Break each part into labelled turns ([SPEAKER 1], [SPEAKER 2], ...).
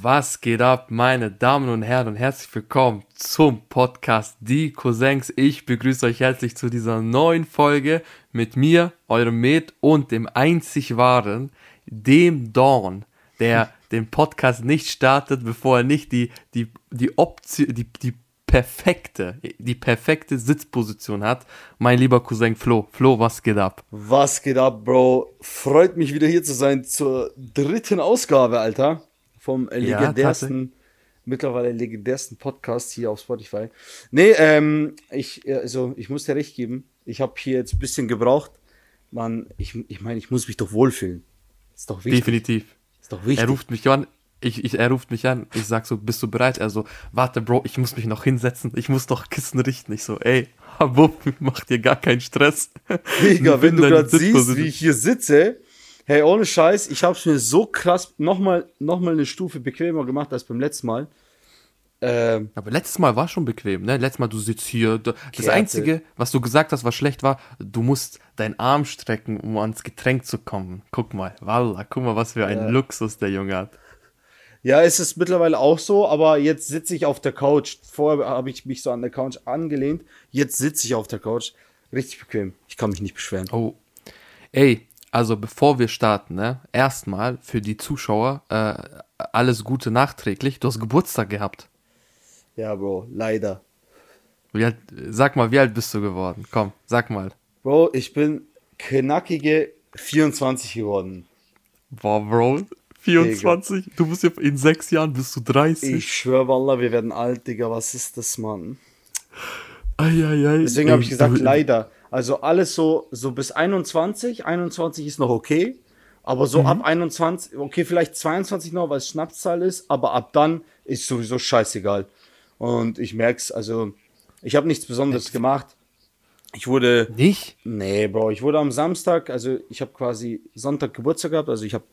[SPEAKER 1] Was geht ab, meine Damen und Herren und herzlich willkommen zum Podcast Die Cousins. Ich begrüße euch herzlich zu dieser neuen Folge mit mir, eurem Med und dem einzig wahren, dem Dawn, der den Podcast nicht startet, bevor er nicht die, die, die Option, die, die perfekte, die perfekte Sitzposition hat. Mein lieber Cousin Flo. Flo, was geht ab?
[SPEAKER 2] Was geht ab, Bro? Freut mich wieder hier zu sein zur dritten Ausgabe, Alter. Vom legendärsten, ja, mittlerweile legendärsten Podcast hier auf Spotify. Nee, ähm, ich, also, ich muss dir recht geben. Ich habe hier jetzt ein bisschen gebraucht. Man, ich, ich meine, ich muss mich doch wohlfühlen.
[SPEAKER 1] Ist doch wichtig. Definitiv. Ist doch wichtig. Er ruft mich an, ich, ich, er ruft mich an, ich sag so, bist du bereit? Er so, warte, Bro, ich muss mich noch hinsetzen, ich muss doch Kissen richten. Ich so, ey, Wupp, mach dir gar keinen Stress.
[SPEAKER 2] Digga, wenn du gerade siehst, wie ich hier sitze, hey, ohne Scheiß, ich hab's mir so krass nochmal noch mal eine Stufe bequemer gemacht als beim letzten Mal.
[SPEAKER 1] Ähm, aber letztes Mal war schon bequem, ne? Letztes Mal, du sitzt hier. Das Kerte. Einzige, was du gesagt hast, was schlecht war, du musst deinen Arm strecken, um ans Getränk zu kommen. Guck mal, Walla, guck mal, was für ein ja. Luxus der Junge hat.
[SPEAKER 2] Ja, es ist mittlerweile auch so, aber jetzt sitze ich auf der Couch. Vorher habe ich mich so an der Couch angelehnt. Jetzt sitze ich auf der Couch. Richtig bequem. Ich kann mich nicht beschweren.
[SPEAKER 1] Oh. Ey, also bevor wir starten, ne? Erstmal für die Zuschauer äh, alles Gute nachträglich. Du hast Geburtstag gehabt.
[SPEAKER 2] Ja, Bro, leider.
[SPEAKER 1] Wie alt, sag mal, wie alt bist du geworden? Komm, sag mal.
[SPEAKER 2] Bro, ich bin knackige 24 geworden.
[SPEAKER 1] Boah, Bro, 24? Digga. Du bist ja in sechs Jahren bist du 30.
[SPEAKER 2] Ich schwör, Wallah, wir werden alt, Digga. Was ist das, Mann?
[SPEAKER 1] Eieiei.
[SPEAKER 2] Deswegen habe ich gesagt, leider. Also alles so, so bis 21. 21 ist noch okay. Aber so mhm. ab 21, okay, vielleicht 22 noch, weil es Schnapszahl ist, aber ab dann ist sowieso scheißegal. Und ich merk's, also ich habe nichts Besonderes Echt? gemacht. Ich wurde.
[SPEAKER 1] Nicht?
[SPEAKER 2] Nee, Bro, ich wurde am Samstag, also ich habe quasi Sonntag Geburtstag gehabt, also ich habe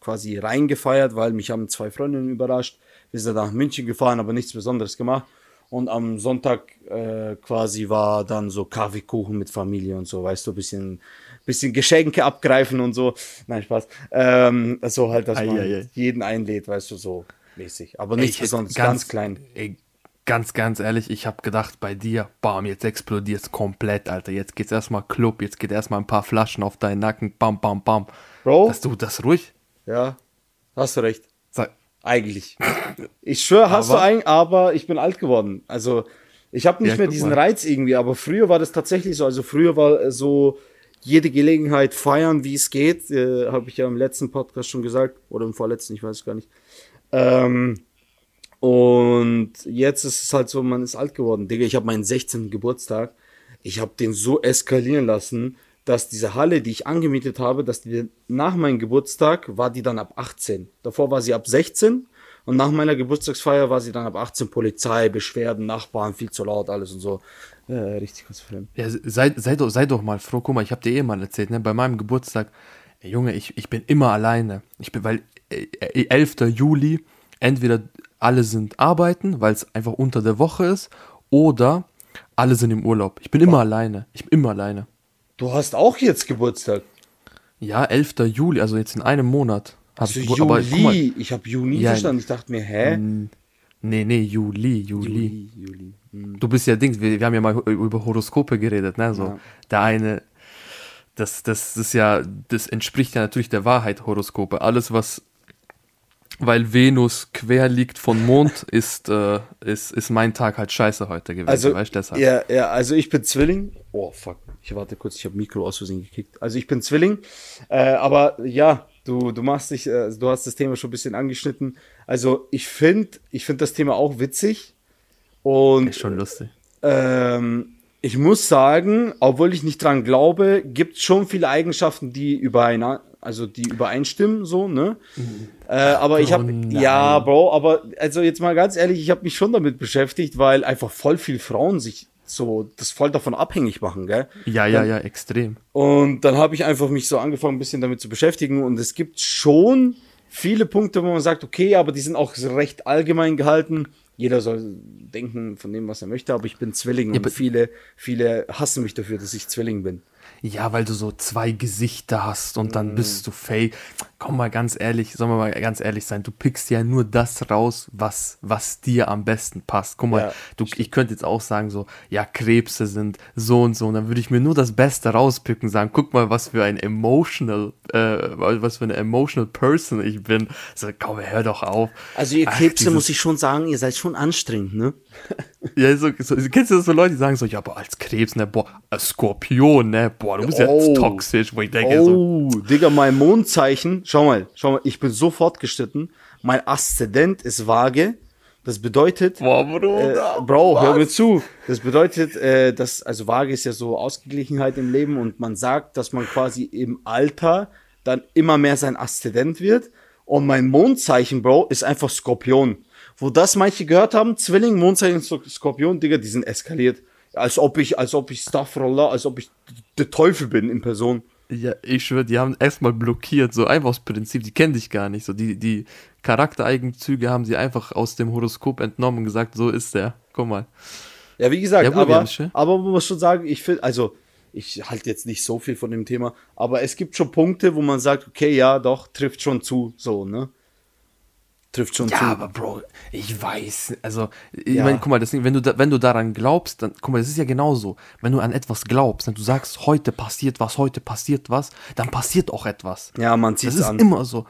[SPEAKER 2] quasi reingefeiert, weil mich haben zwei Freundinnen überrascht. Wir sind nach München gefahren, aber nichts Besonderes gemacht. Und am Sonntag äh, quasi war dann so Kaffeekuchen mit Familie und so, weißt du, bisschen, bisschen Geschenke abgreifen und so. Nein, Spaß. Ähm, so halt, dass man ei, ei. jeden einlädt, weißt du, so mäßig. Aber nichts besonders, ganz, ganz klein. Ey,
[SPEAKER 1] ganz, ganz ehrlich, ich habe gedacht, bei dir, bam, jetzt explodiert es komplett, Alter. Jetzt geht's erstmal Club, jetzt geht erstmal ein paar Flaschen auf deinen Nacken, bam, bam, bam. Bro. Dass du das ruhig,
[SPEAKER 2] ja, hast du recht. Sag. Eigentlich. Ich schwöre, hast aber, du eigentlich, aber ich bin alt geworden. Also, ich habe nicht ja, mehr diesen mal. Reiz irgendwie, aber früher war das tatsächlich so. Also, früher war so jede Gelegenheit feiern, wie es geht. Äh, habe ich ja im letzten Podcast schon gesagt. Oder im vorletzten, ich weiß es gar nicht. Ähm, und jetzt ist es halt so, man ist alt geworden. Digga, ich habe meinen 16. Geburtstag. Ich habe den so eskalieren lassen dass diese Halle, die ich angemietet habe, dass die nach meinem Geburtstag war die dann ab 18. Davor war sie ab 16 und nach meiner Geburtstagsfeier war sie dann ab 18 Polizei, Beschwerden, Nachbarn, viel zu laut, alles und so. Äh, richtig ganz schlimm.
[SPEAKER 1] Ja, sei, sei, doch, sei doch mal froh. Guck mal, ich habe dir eh mal erzählt, ne? bei meinem Geburtstag, ey, Junge, ich, ich bin immer alleine. Ich bin, weil äh, 11. Juli, entweder alle sind arbeiten, weil es einfach unter der Woche ist, oder alle sind im Urlaub. Ich bin immer alleine. Ich bin immer alleine.
[SPEAKER 2] Du hast auch jetzt Geburtstag.
[SPEAKER 1] Ja, 11. Juli, also jetzt in einem Monat.
[SPEAKER 2] Also ich Juli, aber, mal, ich habe Juni ja, verstanden. Ich dachte mir, hä?
[SPEAKER 1] Nee, nee, Juli, Juli. Juli, Juli. Hm. Du bist ja Dings, wir, wir, haben ja mal über Horoskope geredet, ne? So, ja. der eine, das, das ist ja, das entspricht ja natürlich der Wahrheit, Horoskope. Alles, was weil Venus quer liegt von Mond, ist, äh, ist, ist mein Tag halt scheiße heute gewesen,
[SPEAKER 2] also, weißt du deshalb? Ja, ja, also ich bin Zwilling. Oh, fuck. Ich warte kurz, ich habe Mikro aus Versehen gekickt. Also ich bin Zwilling, äh, aber ja, du, du machst dich, äh, du hast das Thema schon ein bisschen angeschnitten. Also ich finde, ich finde das Thema auch witzig. Und
[SPEAKER 1] ist schon lustig.
[SPEAKER 2] Ähm, ich muss sagen, obwohl ich nicht dran glaube, gibt es schon viele Eigenschaften, die übereinander, also die übereinstimmen, so, ne? Mhm. Äh, aber ich habe, oh ja, Bro, aber also jetzt mal ganz ehrlich, ich habe mich schon damit beschäftigt, weil einfach voll viel Frauen sich so das voll davon abhängig machen, gell?
[SPEAKER 1] Ja, ja, ja, extrem.
[SPEAKER 2] Und dann habe ich einfach mich so angefangen, ein bisschen damit zu beschäftigen und es gibt schon viele Punkte, wo man sagt, okay, aber die sind auch recht allgemein gehalten. Jeder soll denken von dem, was er möchte, aber ich bin Zwilling ja, und viele, viele hassen mich dafür, dass ich Zwilling bin.
[SPEAKER 1] Ja, weil du so zwei Gesichter hast und dann bist du fake. Komm mal ganz ehrlich, sollen wir mal ganz ehrlich sein, du pickst ja nur das raus, was, was dir am besten passt. Guck mal, ja. du, ich könnte jetzt auch sagen so, ja, Krebse sind so und so und dann würde ich mir nur das Beste rauspicken, sagen, guck mal, was für ein emotional, äh, was für eine emotional person ich bin. So, komm, hör doch auf.
[SPEAKER 2] Also ihr Krebse, Ach, muss ich schon sagen, ihr seid schon anstrengend, ne?
[SPEAKER 1] ja, so, so, kennst du das so Leute, die sagen so, ja, aber als Krebs, ne, boah, als Skorpion, ne, boah, du bist oh. jetzt toxisch, wo ich denke
[SPEAKER 2] oh, so. Digga, mein Mondzeichen, schau mal, schau mal, ich bin so fortgeschritten, mein Aszendent ist vage, das bedeutet,
[SPEAKER 1] boah, Bruder,
[SPEAKER 2] äh, Bro, was? hör mir zu. Das bedeutet, äh, dass, also vage ist ja so Ausgeglichenheit im Leben und man sagt, dass man quasi im Alter dann immer mehr sein Aszendent wird. Und mein Mondzeichen, Bro, ist einfach Skorpion wo das manche gehört haben, Zwilling, Mondzeichen, Skorpion, Digga, die sind eskaliert. Als ob ich, als ob ich Staffroller, als ob ich der Teufel bin in Person.
[SPEAKER 1] Ja, ich schwöre, die haben erstmal blockiert, so einfach aus Prinzip, die kennen dich gar nicht. So, die, die Charaktereigenzüge haben sie einfach aus dem Horoskop entnommen und gesagt, so ist der. Guck mal.
[SPEAKER 2] Ja, wie gesagt, ja, gut, aber, aber man muss schon sagen, ich finde, also, ich halte jetzt nicht so viel von dem Thema, aber es gibt schon Punkte, wo man sagt, okay, ja, doch, trifft schon zu, so, ne?
[SPEAKER 1] Trifft schon ja, zu. Ja, aber Bro, ich weiß, also, ich ja. meine, guck mal, deswegen, wenn du, da, wenn du daran glaubst, dann, guck mal, das ist ja genauso. Wenn du an etwas glaubst, wenn du sagst, heute passiert was, heute passiert was, dann passiert auch etwas.
[SPEAKER 2] Ja, man zieht es
[SPEAKER 1] an. Das ist immer so.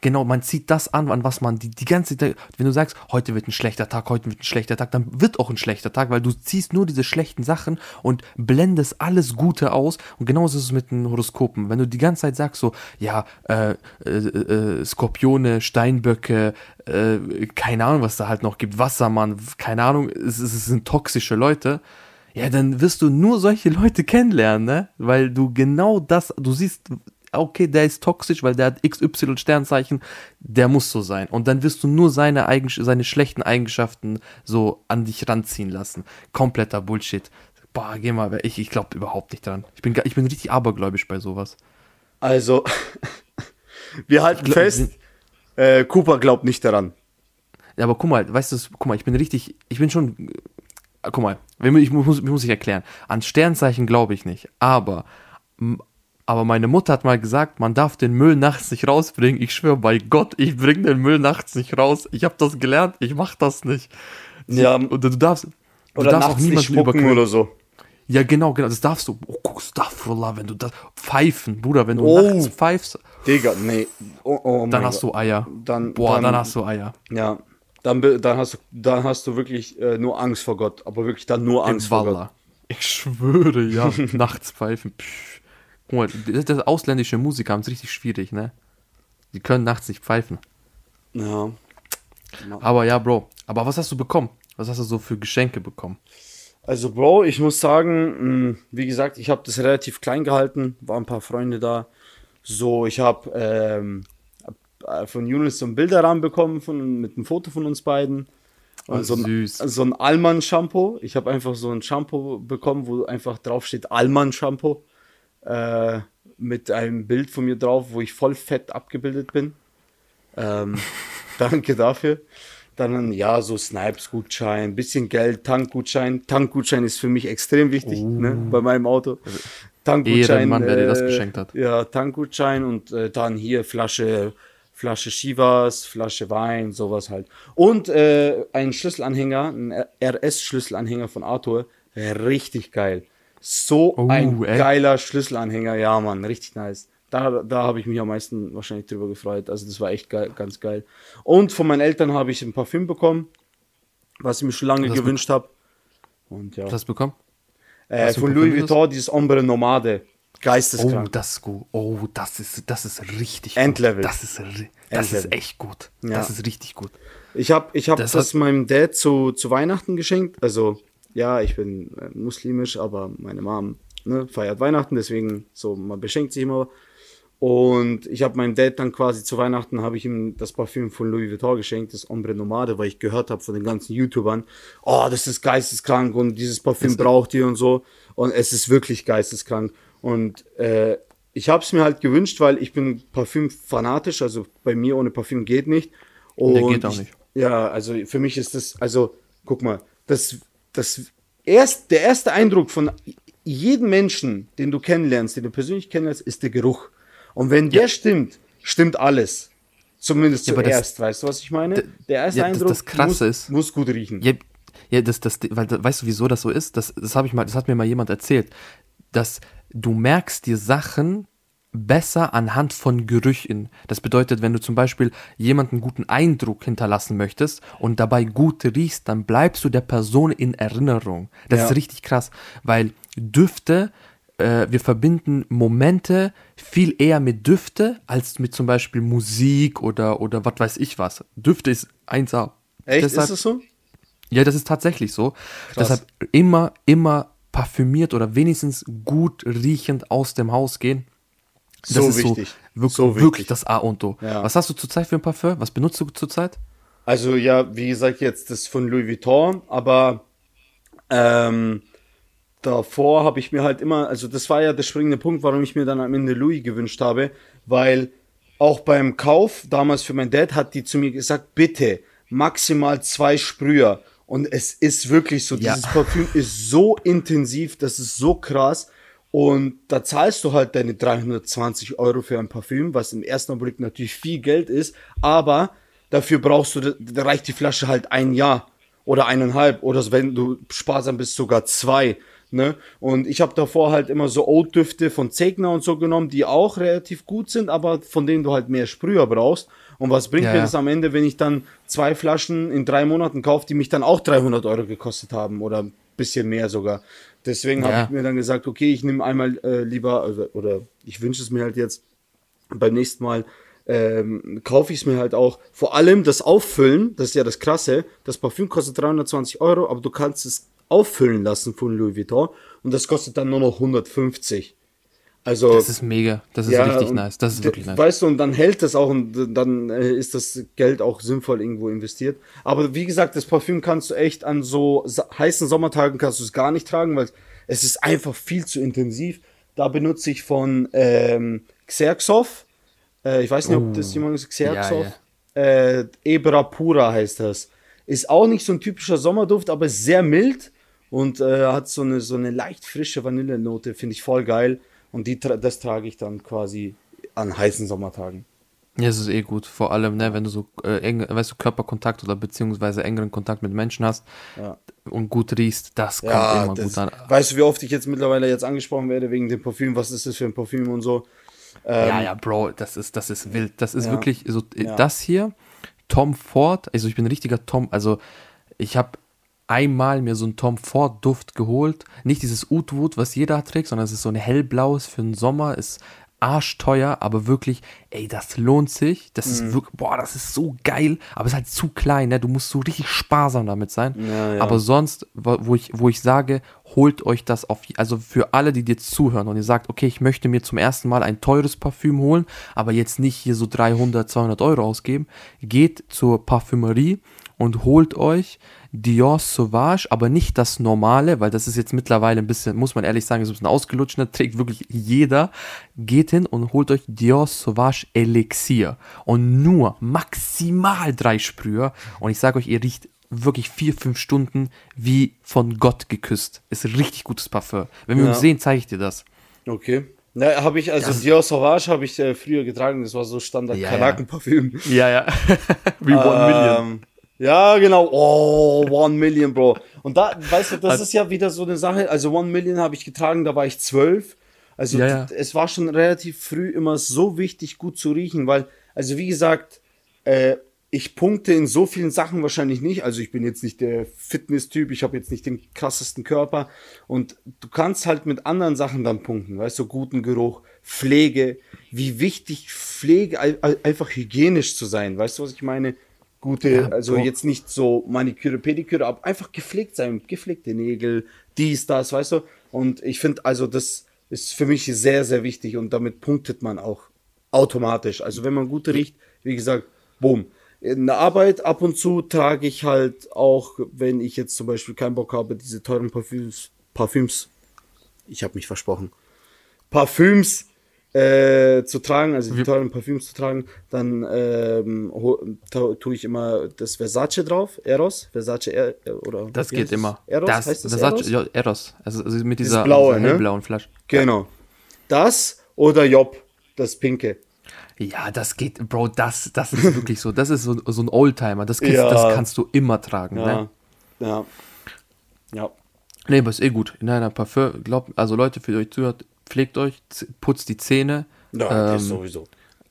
[SPEAKER 1] Genau, man zieht das an, an was man die, die ganze Zeit, wenn du sagst, heute wird ein schlechter Tag, heute wird ein schlechter Tag, dann wird auch ein schlechter Tag, weil du ziehst nur diese schlechten Sachen und blendest alles Gute aus. Und genauso ist es mit den Horoskopen. Wenn du die ganze Zeit sagst, so, ja, äh, äh, äh, Skorpione, Steinböcke, äh, keine Ahnung, was da halt noch gibt, Wassermann, keine Ahnung, es, es sind toxische Leute ja, dann wirst du nur solche Leute kennenlernen, ne? Weil du genau das, du siehst okay, der ist toxisch, weil der hat XY Sternzeichen, der muss so sein. Und dann wirst du nur seine, Eigen seine schlechten Eigenschaften so an dich ranziehen lassen. Kompletter Bullshit. Boah, geh mal, ich, ich glaube überhaupt nicht dran. Ich bin, ich bin richtig abergläubisch bei sowas.
[SPEAKER 2] Also, wir halten glaub, fest, äh, Cooper glaubt nicht daran.
[SPEAKER 1] Ja, aber guck mal, weißt du, guck mal, ich bin richtig, ich bin schon, guck mal, ich muss, ich muss ich erklären. An Sternzeichen glaube ich nicht, aber aber meine Mutter hat mal gesagt, man darf den Müll nachts nicht rausbringen. Ich schwöre bei Gott, ich bringe den Müll nachts nicht raus. Ich habe das gelernt, ich mache das nicht.
[SPEAKER 2] Ja. Und du darfst, du oder darfst auch niemanden überqueren. oder so.
[SPEAKER 1] Ja, genau, genau, das darfst du. Oh, guck, Staffurlah, wenn du das. Pfeifen, Bruder, wenn du oh. nachts pfeifst.
[SPEAKER 2] Digga, nee.
[SPEAKER 1] Oh, oh dann hast Gott. du Eier.
[SPEAKER 2] Dann,
[SPEAKER 1] Boah,
[SPEAKER 2] dann,
[SPEAKER 1] dann, hast du Eier.
[SPEAKER 2] Ja. Dann, dann, hast, du, dann hast du wirklich äh, nur Angst vor Gott. Aber wirklich dann nur Angst vor Gott.
[SPEAKER 1] Ich schwöre, ja. nachts pfeifen. Pff. Guck mal, das, das ausländische Musiker haben es richtig schwierig, ne? Die können nachts nicht pfeifen.
[SPEAKER 2] Ja.
[SPEAKER 1] Aber ja, Bro. Aber was hast du bekommen? Was hast du so für Geschenke bekommen?
[SPEAKER 2] Also, Bro, ich muss sagen, hm, wie gesagt, ich habe das relativ klein gehalten. Waren ein paar Freunde da. So, ich habe ähm, von Junis so einen Bilderrahmen bekommen von, mit einem Foto von uns beiden. Und oh, so, ein, so ein Allmann-Shampoo. Ich habe einfach so ein Shampoo bekommen, wo einfach drauf steht Allmann-Shampoo äh, mit einem Bild von mir drauf, wo ich voll fett abgebildet bin. Ähm, danke dafür. Dann, ja, so Snipes-Gutschein, bisschen Geld, Tankgutschein. Tankgutschein ist für mich extrem wichtig, uh. ne, bei meinem Auto.
[SPEAKER 1] Tankgutschein. Ehrenmann, wer dir das äh, geschenkt hat.
[SPEAKER 2] Ja, Tankgutschein und äh, dann hier Flasche, Flasche Chivas, Flasche Wein, sowas halt. Und äh, ein Schlüsselanhänger, ein RS-Schlüsselanhänger von Arthur, richtig geil. So oh, ein ey. geiler Schlüsselanhänger, ja, Mann, richtig nice. Da, da habe ich mich am meisten wahrscheinlich drüber gefreut. Also das war echt geil, ganz geil. Und von meinen Eltern habe ich ein Parfüm bekommen, was ich mir schon lange gewünscht habe. Und ja.
[SPEAKER 1] Was hast du bekommen?
[SPEAKER 2] Äh, von Louis Vuitton, dieses Ombre Nomade. Geisteskrank.
[SPEAKER 1] Oh, das ist gut. Oh, das ist, das ist richtig
[SPEAKER 2] gut. Endlevel.
[SPEAKER 1] Das ist, das ist echt gut. Ja. Das ist richtig gut.
[SPEAKER 2] Ich habe ich hab das, das meinem Dad zu, zu Weihnachten geschenkt. Also ja, ich bin äh, muslimisch, aber meine Mom ne, feiert Weihnachten, deswegen so, man beschenkt sich immer. Und ich habe meinem Dad dann quasi zu Weihnachten habe ich ihm das Parfüm von Louis Vuitton geschenkt, das Ombre Nomade, weil ich gehört habe von den ganzen YouTubern, oh, das ist geisteskrank und dieses Parfüm braucht ihr und so. Und es ist wirklich geisteskrank. Und äh, ich habe es mir halt gewünscht, weil ich bin Parfüm fanatisch, also bei mir ohne Parfüm geht nicht. Und
[SPEAKER 1] Der geht auch nicht.
[SPEAKER 2] Ich, ja, also für mich ist das, also guck mal, das das erst, der erste Eindruck von jeden Menschen, den du kennenlernst, den du persönlich kennenlernst, ist der Geruch. Und wenn der stimmt, stimmt alles. Zumindest ja, zuerst, das, weißt du, was ich meine?
[SPEAKER 1] Der erste ja, Eindruck das, das muss,
[SPEAKER 2] ist, muss gut riechen.
[SPEAKER 1] Ja, ja, das, das, weil, weißt du, wieso das so ist? Das, das ich mal, das hat mir mal jemand erzählt, dass du merkst dir Sachen besser anhand von Gerüchen. Das bedeutet, wenn du zum Beispiel jemanden guten Eindruck hinterlassen möchtest und dabei gut riechst, dann bleibst du der Person in Erinnerung. Das ja. ist richtig krass, weil Düfte, äh, wir verbinden Momente viel eher mit Düfte als mit zum Beispiel Musik oder, oder was weiß ich was. Düfte ist 1A.
[SPEAKER 2] Echt, Deshalb, ist das so?
[SPEAKER 1] Ja, das ist tatsächlich so. Krass. Deshalb immer, immer parfümiert oder wenigstens gut riechend aus dem Haus gehen.
[SPEAKER 2] Das so ist wichtig.
[SPEAKER 1] So, wirklich, so wirklich das A und O. Ja. Was hast du zurzeit für ein Parfum? Was benutzt du zurzeit?
[SPEAKER 2] Also ja, wie gesagt, jetzt das von Louis Vuitton, aber ähm, davor habe ich mir halt immer, also das war ja der springende Punkt, warum ich mir dann am Ende Louis gewünscht habe, weil auch beim Kauf damals für mein Dad hat die zu mir gesagt, bitte maximal zwei Sprüher. Und es ist wirklich so, ja. dieses Parfüm ist so intensiv, das ist so krass. Und da zahlst du halt deine 320 Euro für ein Parfüm, was im ersten Augenblick natürlich viel Geld ist, aber dafür brauchst du, da reicht die Flasche halt ein Jahr oder eineinhalb oder wenn du sparsam bist, sogar zwei. Ne? Und ich habe davor halt immer so Oat-Düfte von Zegner und so genommen, die auch relativ gut sind, aber von denen du halt mehr Sprüher brauchst. Und was bringt ja, mir das am Ende, wenn ich dann zwei Flaschen in drei Monaten kaufe, die mich dann auch 300 Euro gekostet haben oder ein bisschen mehr sogar. Deswegen ja. habe ich mir dann gesagt, okay, ich nehme einmal äh, lieber, also, oder ich wünsche es mir halt jetzt beim nächsten Mal, ähm, kaufe ich es mir halt auch. Vor allem das Auffüllen, das ist ja das Krasse. Das Parfüm kostet 320 Euro, aber du kannst es auffüllen lassen von Louis Vuitton und das kostet dann nur noch 150. Also,
[SPEAKER 1] das ist mega, das ist ja, richtig nice, das ist wirklich nice.
[SPEAKER 2] Weißt du, und dann hält das auch und dann äh, ist das Geld auch sinnvoll irgendwo investiert. Aber wie gesagt, das Parfüm kannst du echt an so heißen Sommertagen kannst du es gar nicht tragen, weil es ist einfach viel zu intensiv. Da benutze ich von ähm, Xerxov, äh, ich weiß nicht, ob das oh. jemand ist, Xerxov, ja, ja. Äh, Ebra Pura heißt das. Ist auch nicht so ein typischer Sommerduft, aber sehr mild und äh, hat so eine, so eine leicht frische Vanillenote, finde ich voll geil. Und die, das trage ich dann quasi an heißen Sommertagen.
[SPEAKER 1] Ja, es ist eh gut. Vor allem, ne, wenn du so äh, eng, weißt du, Körperkontakt oder beziehungsweise engeren Kontakt mit Menschen hast ja. und gut riechst, das kommt ja, immer
[SPEAKER 2] das,
[SPEAKER 1] gut an.
[SPEAKER 2] Weißt du, wie oft ich jetzt mittlerweile jetzt angesprochen werde wegen dem Parfüm? Was ist das für ein Parfüm und so?
[SPEAKER 1] Ähm, ja, ja, Bro, das ist, das ist wild. Das ist ja, wirklich so, das hier, Tom Ford, also ich bin ein richtiger Tom, also ich habe einmal mir so einen Tom Ford Duft geholt. Nicht dieses Oud was jeder trägt, sondern es ist so ein hellblaues für den Sommer. Ist arschteuer, aber wirklich, ey, das lohnt sich. Das mhm. ist wirklich, boah, das ist so geil, aber es ist halt zu klein, ne? Du musst so richtig sparsam damit sein. Ja, ja. Aber sonst, wo ich, wo ich sage, holt euch das auf, also für alle, die dir zuhören und ihr sagt, okay, ich möchte mir zum ersten Mal ein teures Parfüm holen, aber jetzt nicht hier so 300, 200 Euro ausgeben, geht zur Parfümerie und holt euch Dior Sauvage, aber nicht das normale, weil das ist jetzt mittlerweile ein bisschen, muss man ehrlich sagen, ist ein bisschen ausgelutscht, das trägt wirklich jeder. Geht hin und holt euch Dior Sauvage Elixier und nur maximal drei Sprüher und ich sage euch, ihr riecht wirklich vier, fünf Stunden wie von Gott geküsst. Ist ein richtig gutes Parfum. Wenn wir ja. uns sehen, zeige ich dir das.
[SPEAKER 2] Okay. Ja, habe ich, also das Dior Sauvage habe ich äh, früher getragen, das war so Standard ja, Kanakenparfüm.
[SPEAKER 1] Ja, ja. wie One Million.
[SPEAKER 2] Ähm, ja, genau. Oh, One Million, Bro. Und da, weißt du, das ist ja wieder so eine Sache. Also One Million habe ich getragen, da war ich zwölf. Also ja, ja. es war schon relativ früh immer so wichtig, gut zu riechen, weil, also wie gesagt, äh, ich punkte in so vielen Sachen wahrscheinlich nicht. Also ich bin jetzt nicht der Fitness-Typ, ich habe jetzt nicht den krassesten Körper. Und du kannst halt mit anderen Sachen dann punkten, weißt du, guten Geruch, Pflege, wie wichtig Pflege, einfach hygienisch zu sein, weißt du, was ich meine? Gute, ja, also boah. jetzt nicht so Maniküre, Pediküre, aber einfach gepflegt sein, gepflegte Nägel, dies, das, weißt du? Und ich finde, also das ist für mich sehr, sehr wichtig und damit punktet man auch automatisch. Also wenn man gut riecht, wie gesagt, boom. In der Arbeit ab und zu trage ich halt auch, wenn ich jetzt zum Beispiel keinen Bock habe, diese teuren Parfüms, Parfüms, ich habe mich versprochen, Parfüms äh, zu tragen, also die teuren Parfüms zu tragen, dann ähm, tue ich immer das Versace drauf, Eros, Versace er oder
[SPEAKER 1] Das geht immer.
[SPEAKER 2] Eros
[SPEAKER 1] das,
[SPEAKER 2] heißt das
[SPEAKER 1] Versace,
[SPEAKER 2] Eros?
[SPEAKER 1] Ja, Eros. Also, also mit dieser,
[SPEAKER 2] blaue,
[SPEAKER 1] dieser
[SPEAKER 2] ne?
[SPEAKER 1] blauen Flasche.
[SPEAKER 2] Genau. Das oder Job, das pinke.
[SPEAKER 1] Ja, das geht, Bro, das, das ist wirklich so. Das ist so, so ein Oldtimer. Das, kriegst,
[SPEAKER 2] Ja.
[SPEAKER 1] das kannst du immer tragen.
[SPEAKER 2] Ja.
[SPEAKER 1] Ne?
[SPEAKER 2] Ja. Ja.
[SPEAKER 1] Nee, aber ist eh gut. In einer Parfum, glaubt, also Leute, für euch zuhört, pflegt euch, putzt die Zähne.
[SPEAKER 2] Ja, das
[SPEAKER 1] ähm,
[SPEAKER 2] sowieso.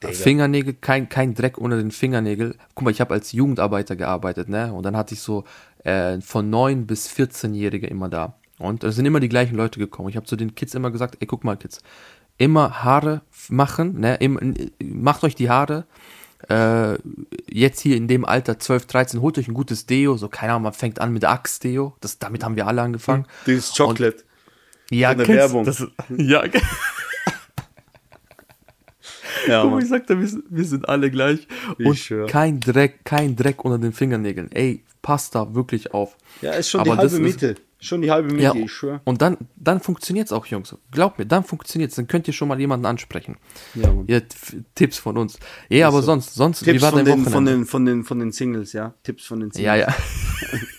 [SPEAKER 2] Digga.
[SPEAKER 1] Fingernägel, kein, kein Dreck unter den Fingernägeln. Guck mal, ich habe als Jugendarbeiter gearbeitet, ne? Und dann hatte ich so äh, von 9 bis 14-Jährige immer da. Und es sind immer die gleichen Leute gekommen. Ich habe zu den Kids immer gesagt, ey, guck mal, Kids, immer Haare machen, ne? Im, macht euch die Haare. Äh, jetzt hier in dem Alter 12, 13, holt euch ein gutes Deo. So, keine Ahnung, man fängt an mit Axe-Deo. Das, damit haben wir alle angefangen.
[SPEAKER 2] Dieses Chocolate.
[SPEAKER 1] Ja,
[SPEAKER 2] der
[SPEAKER 1] kennst-
[SPEAKER 2] Werbung.
[SPEAKER 1] Das, ja,
[SPEAKER 2] ja,
[SPEAKER 1] Guck
[SPEAKER 2] Mann.
[SPEAKER 1] ich sagte, wir sind, wir sind alle gleich.
[SPEAKER 2] Ich
[SPEAKER 1] und
[SPEAKER 2] schwör.
[SPEAKER 1] kein Dreck, kein Dreck unter den Fingernägeln. Ey, passt da wirklich auf.
[SPEAKER 2] ja, ist schon
[SPEAKER 1] Aber
[SPEAKER 2] die halbe
[SPEAKER 1] ist-
[SPEAKER 2] Miete. Schon die halbe Miete,
[SPEAKER 1] Ja,
[SPEAKER 2] ich schwör.
[SPEAKER 1] und dann, dann funktioniert's auch, Jungs. Glaubt mir, dann funktioniert's. Dann könnt ihr schon mal jemanden ansprechen.
[SPEAKER 2] Ja, Mann.
[SPEAKER 1] Ja, Tipps von uns. Ja, aber
[SPEAKER 2] so.
[SPEAKER 1] sonst, sonst, wie
[SPEAKER 2] Tipps
[SPEAKER 1] war
[SPEAKER 2] von
[SPEAKER 1] dein
[SPEAKER 2] den,
[SPEAKER 1] Wochenende?
[SPEAKER 2] von, den, von, den, von den Singles, ja. Tipps von den Singles.
[SPEAKER 1] ja, ja.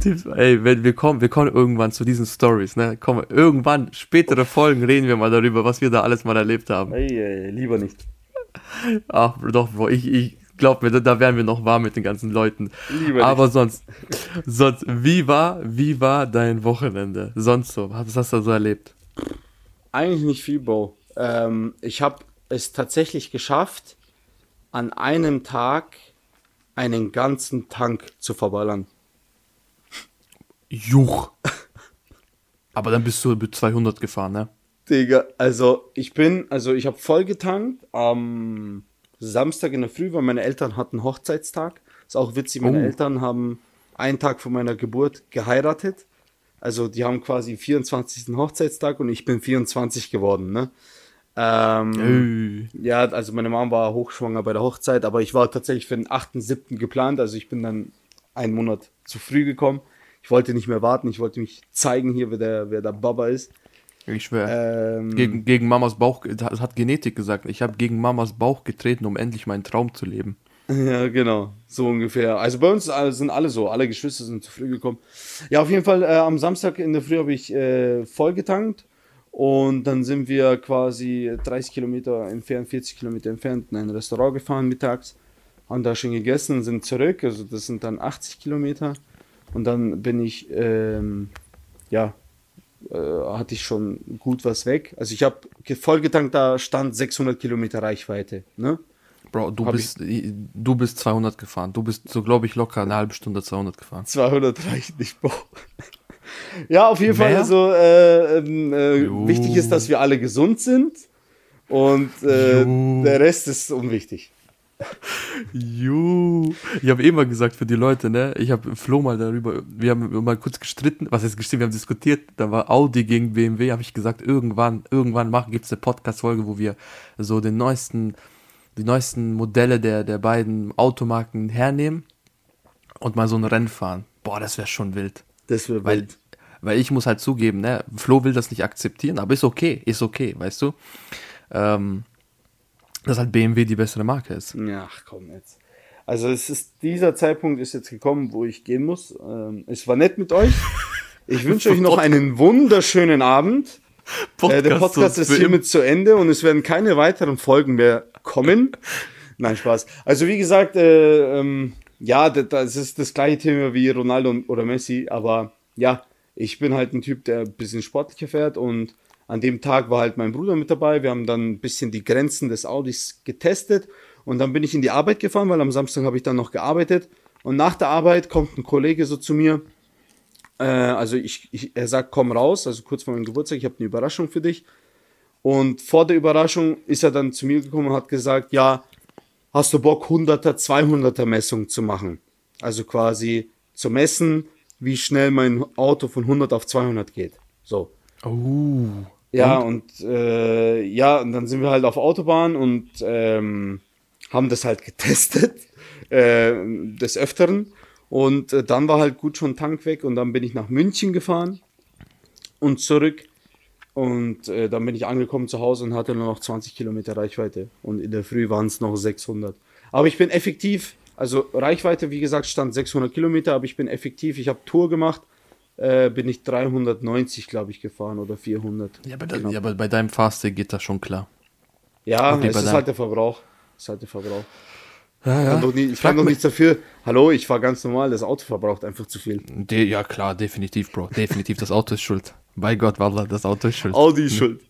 [SPEAKER 1] Tipps, ey, wenn wir kommen, wir kommen irgendwann zu diesen Stories, ne? Kommen, irgendwann, spätere Folgen reden wir mal darüber, was wir da alles mal erlebt haben.
[SPEAKER 2] Ey, ey, lieber nicht.
[SPEAKER 1] Ach, doch, Bro, ich, ich glaub mir, da, da wären wir noch warm mit den ganzen Leuten.
[SPEAKER 2] Lieber
[SPEAKER 1] Aber sonst, sonst, wie war, wie war dein Wochenende? Sonst so, was hast du so erlebt?
[SPEAKER 2] Eigentlich nicht viel, Bro. Ähm, ich habe es tatsächlich geschafft, an einem Tag einen ganzen Tank zu verballern.
[SPEAKER 1] Juch. Aber dann bist du mit 200 gefahren, ne?
[SPEAKER 2] Digga, also ich bin, also ich habe voll getankt am Samstag in der Früh, weil meine Eltern hatten Hochzeitstag. Ist auch witzig, meine
[SPEAKER 1] Oh.
[SPEAKER 2] Eltern haben einen Tag vor meiner Geburt geheiratet. Also die haben quasi 24. Hochzeitstag und ich bin 24 geworden, ne? Ähm. Ja, also meine Mom war hochschwanger bei der Hochzeit, aber ich war tatsächlich für den 8.7. geplant, also ich bin dann einen Monat zu früh gekommen. Ich wollte nicht mehr warten, ich wollte mich zeigen hier, wer der, wer der Baba ist.
[SPEAKER 1] Ich schwöre.
[SPEAKER 2] Ähm,
[SPEAKER 1] Gegen, gegen Mamas Bauch, das hat Genetik gesagt. Ich habe gegen Mamas Bauch getreten, um endlich meinen Traum zu leben.
[SPEAKER 2] Ja, genau, so ungefähr. Also bei uns alle- sind alle so, alle Geschwister sind zu früh gekommen. Ja, auf jeden Fall, äh, am Samstag in der Früh habe ich äh, voll getankt und dann sind wir quasi 30 Kilometer entfernt, 40 Kilometer entfernt in ein Restaurant gefahren mittags, haben da schon gegessen und sind zurück, also das sind dann 80 Kilometer und dann bin ich, ähm, ja, äh, hatte ich schon gut was weg. Also ich habe voll getankt, da stand 600 Kilometer Reichweite, ne?
[SPEAKER 1] Bro, du
[SPEAKER 2] Hab
[SPEAKER 1] bist, du bist 200 gefahren. Du bist so, glaube ich, locker eine halbe Stunde 200 gefahren.
[SPEAKER 2] 200 reicht nicht, Bro. Ja, auf jeden Fall,
[SPEAKER 1] Mehr?
[SPEAKER 2] also äh, ähm, äh, wichtig ist, dass wir alle gesund sind und äh, der Rest ist unwichtig.
[SPEAKER 1] Juhu. Ich habe immer gesagt für die Leute, ne? Ich habe Flo mal darüber, wir haben mal kurz gestritten, was ist gestritten, wir haben diskutiert, da war Audi gegen BMW, habe ich gesagt, irgendwann, irgendwann machen, gibt's eine Podcast-Folge, wo wir so den neuesten, die neuesten Modelle der, der beiden Automarken hernehmen und mal so ein Rennen fahren. Boah, das wäre schon wild.
[SPEAKER 2] Das wäre
[SPEAKER 1] Weil,
[SPEAKER 2] wild.
[SPEAKER 1] weil ich muss halt zugeben, ne, Flo will das nicht akzeptieren, aber ist okay, ist okay, weißt du? Ähm, dass halt BMW die bessere Marke ist.
[SPEAKER 2] Ach komm jetzt. Also es ist, dieser Zeitpunkt ist jetzt gekommen, wo ich gehen muss. Ähm, es war nett mit euch. Ich wünsche euch noch einen wunderschönen Abend. Äh, der Podcast ist hiermit zu Ende und es werden keine weiteren Folgen mehr kommen. Nein, Spaß. Also wie gesagt, äh, ähm, ja, da- das ist das gleiche Thema wie Ronaldo und- oder Messi, aber ja, ich bin halt ein Typ, der ein bisschen sportlicher fährt und an dem Tag war halt mein Bruder mit dabei. Wir haben dann ein bisschen die Grenzen des Audis getestet und dann bin ich in die Arbeit gefahren, weil am Samstag habe ich dann noch gearbeitet und nach der Arbeit kommt ein Kollege so zu mir, äh, also ich, ich, er sagt, komm raus, also kurz vor meinem Geburtstag, ich habe eine Überraschung für dich. Und vor der Überraschung ist er dann zu mir gekommen und hat gesagt, ja, hast du Bock, 100er, 200er Messung zu machen? Also quasi zu messen, wie schnell mein Auto von 100 auf 200 geht. So.
[SPEAKER 1] Oh.
[SPEAKER 2] Ja, und, äh, ja, und dann sind wir halt auf Autobahn und ähm, haben das halt getestet, äh, des Öfteren. Und äh, dann war halt gut schon Tank weg und dann bin ich nach München gefahren und zurück. Und äh, dann bin ich angekommen zu Hause und hatte nur noch 20 Kilometer Reichweite. Und in der Früh waren es noch 600. Aber ich bin effektiv, also Reichweite, wie gesagt, stand 600 Kilometer, aber ich bin effektiv, ich habe Tour gemacht, äh, bin ich 390, glaube ich, gefahren oder 400.
[SPEAKER 1] Ja, aber, genau. ja, aber bei deinem Faste geht das schon klar.
[SPEAKER 2] Ja, okay, es ist halt der Verbrauch. Es ist halt der Verbrauch. Ja, ja. Kann nie, ich kann doch nichts dafür. Hallo, ich fahre ganz normal, das Auto verbraucht einfach zu viel.
[SPEAKER 1] De, ja, klar, definitiv, Bro. Definitiv, das Auto ist schuld. Bei Gott, Wallah, das Auto ist schuld.
[SPEAKER 2] Audi ist schuld.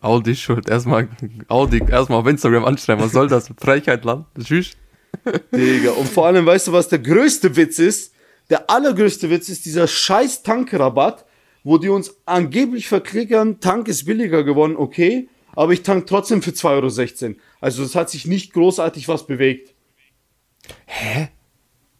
[SPEAKER 1] Audi ist schuld. Erstmal Audi, erstmal auf Instagram anschreiben. Was soll das? Frechheit, Land. Tschüss.
[SPEAKER 2] Digga, und vor allem, weißt du, was der größte Witz ist? Der allergrößte Witz ist dieser scheiß Tankrabatt, wo die uns angeblich verklickern, Tank ist billiger geworden, okay, aber ich tank trotzdem für 2,16 Euro. Also es hat sich nicht großartig was bewegt.
[SPEAKER 1] Hä?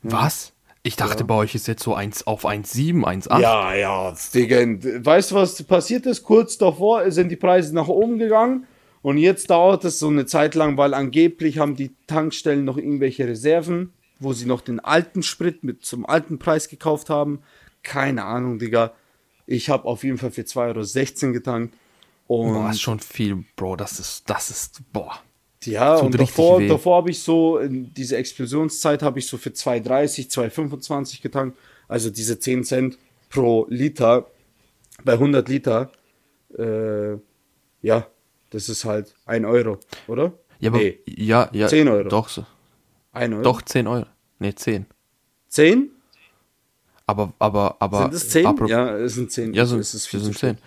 [SPEAKER 1] Was? Ich dachte, ja. bei euch ist jetzt so 1 auf 1,7, 1,8.
[SPEAKER 2] Ja, ja, Digga. Weißt du, was passiert ist? Kurz davor sind die Preise nach oben gegangen. Und jetzt dauert es so eine Zeit lang, weil angeblich haben die Tankstellen noch irgendwelche Reserven, wo sie noch den alten Sprit mit zum alten Preis gekauft haben. Keine Ahnung, Digga. Ich habe auf jeden Fall für 2,16 Euro getankt.
[SPEAKER 1] Und boah, ist schon viel, Bro. Das ist, das ist, boah.
[SPEAKER 2] Ja, und davor, davor habe ich so, in diese Explosionszeit habe ich so für 2,30, 2,25 getankt. Also diese 10 Cent pro Liter bei 100 Liter. Äh, ja, das ist halt 1 Euro, oder?
[SPEAKER 1] Ja, aber, nee. ja, ja.
[SPEAKER 2] 10 Euro.
[SPEAKER 1] Doch, so. 1 Euro. Doch, 10 Euro. Nee, 10.
[SPEAKER 2] 10?
[SPEAKER 1] Aber, aber, aber.
[SPEAKER 2] Sind es 10? Ja, es sind 10.
[SPEAKER 1] Ja, so, es ist sind 10.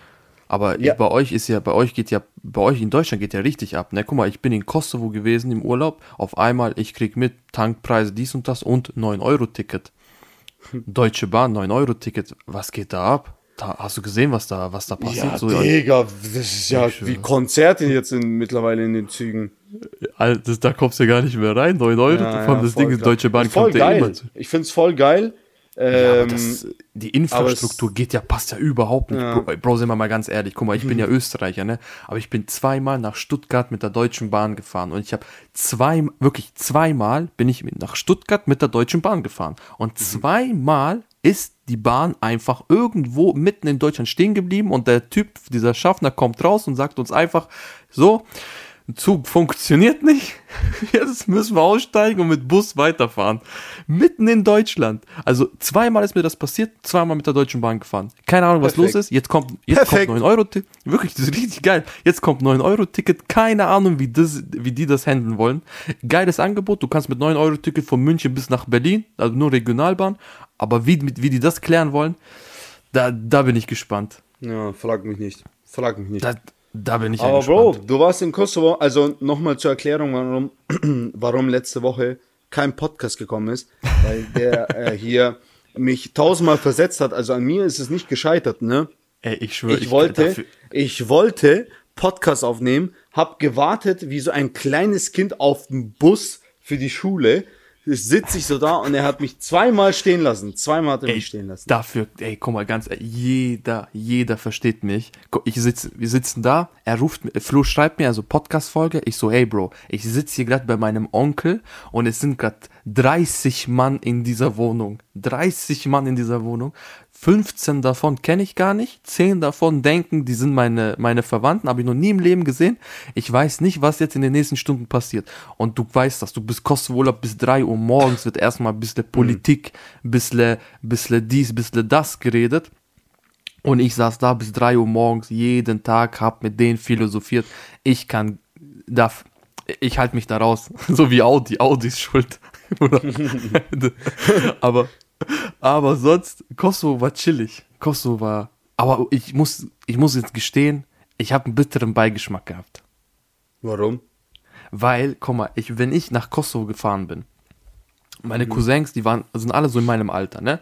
[SPEAKER 1] Aber ja. bei euch ist ja, bei euch geht ja, bei euch in Deutschland geht ja richtig ab. Ne, guck mal, ich bin in Kosovo gewesen im Urlaub. Auf einmal, ich krieg mit Tankpreise dies und das und 9-Euro-Ticket. Deutsche Bahn, 9-Euro-Ticket. Was geht da ab? Da, hast du gesehen, was da, was da passiert?
[SPEAKER 2] Ja, so, Digga, das ist ja wie Konzerte jetzt in, mittlerweile in den Zügen.
[SPEAKER 1] Alter, da kommst du ja gar nicht mehr rein, 9 Euro. Ja, ja, das Ding ist, Deutsche Bahn
[SPEAKER 2] voll kommt geil. immer zu. Ich find's voll geil.
[SPEAKER 1] Ähm, das, die Infrastruktur geht ja, passt ja überhaupt nicht. Bro, Bro, sind wir mal ganz ehrlich. Guck mal, ich bin ja Österreicher, ne? Aber ich bin zweimal nach Stuttgart mit der Deutschen Bahn gefahren. Und ich habe zwei, wirklich zweimal bin ich nach Stuttgart mit der Deutschen Bahn gefahren. Und mhm. zweimal ist die Bahn einfach irgendwo mitten in Deutschland stehen geblieben und der Typ, dieser Schaffner kommt raus und sagt uns einfach so, Zug funktioniert nicht. Jetzt müssen wir aussteigen und mit Bus weiterfahren. Mitten in Deutschland. Also zweimal ist mir das passiert, zweimal mit der Deutschen Bahn gefahren. Keine Ahnung, was Perfekt. los ist. Jetzt kommt, jetzt kommt 9 Euro Ticket. Wirklich, das ist richtig geil. Jetzt kommt 9 Euro Ticket. Keine Ahnung, wie, das, wie die das handeln wollen. Geiles Angebot. Du kannst mit 9 Euro Ticket von München bis nach Berlin, also nur Regionalbahn. Aber wie, wie die das klären wollen, da, da bin ich gespannt.
[SPEAKER 2] Ja, frag mich nicht. Frag mich nicht.
[SPEAKER 1] Da, da bin ich
[SPEAKER 2] Aber Bro, du warst in Kosovo, also nochmal zur Erklärung, warum, warum letzte Woche kein Podcast gekommen ist, weil der äh, hier mich tausendmal versetzt hat. Also an mir ist es nicht gescheitert, ne?
[SPEAKER 1] Ey, ich schwöre,
[SPEAKER 2] ich, ich wollte, ich wollte Podcast aufnehmen, hab gewartet wie so ein kleines Kind auf dem Bus für die Schule sitze ich so da und er hat mich zweimal stehen lassen. Zweimal hat er ey, mich stehen lassen.
[SPEAKER 1] Dafür, ey, guck mal, ganz, jeder, jeder versteht mich. Ich sitze, wir sitzen da, er ruft, Flo schreibt mir also Podcast-Folge, ich so, hey Bro, ich sitze hier gerade bei meinem Onkel und es sind gerade 30 Mann in dieser Wohnung. 30 Mann in dieser Wohnung. 15 davon kenne ich gar nicht, 10 davon denken, die sind meine, meine Verwandten, habe ich noch nie im Leben gesehen. Ich weiß nicht, was jetzt in den nächsten Stunden passiert. Und du weißt das, du bist Kosovo-Urlaub bis 3 Uhr morgens, wird erstmal ein bisschen Politik, ein bisschen, bisschen dies, ein bisschen das geredet. Und ich saß da bis 3 Uhr morgens, jeden Tag, hab mit denen philosophiert. Ich kann, darf, ich halte mich da raus. So wie Audi, Audi ist schuld. aber aber sonst, Kosovo war chillig. Kosovo war. Aber ich muss, ich muss jetzt gestehen, ich habe einen bitteren Beigeschmack gehabt.
[SPEAKER 2] Warum?
[SPEAKER 1] Weil, guck mal, ich, wenn ich nach Kosovo gefahren bin, meine mhm. Cousins, die waren, sind alle so in meinem Alter, ne?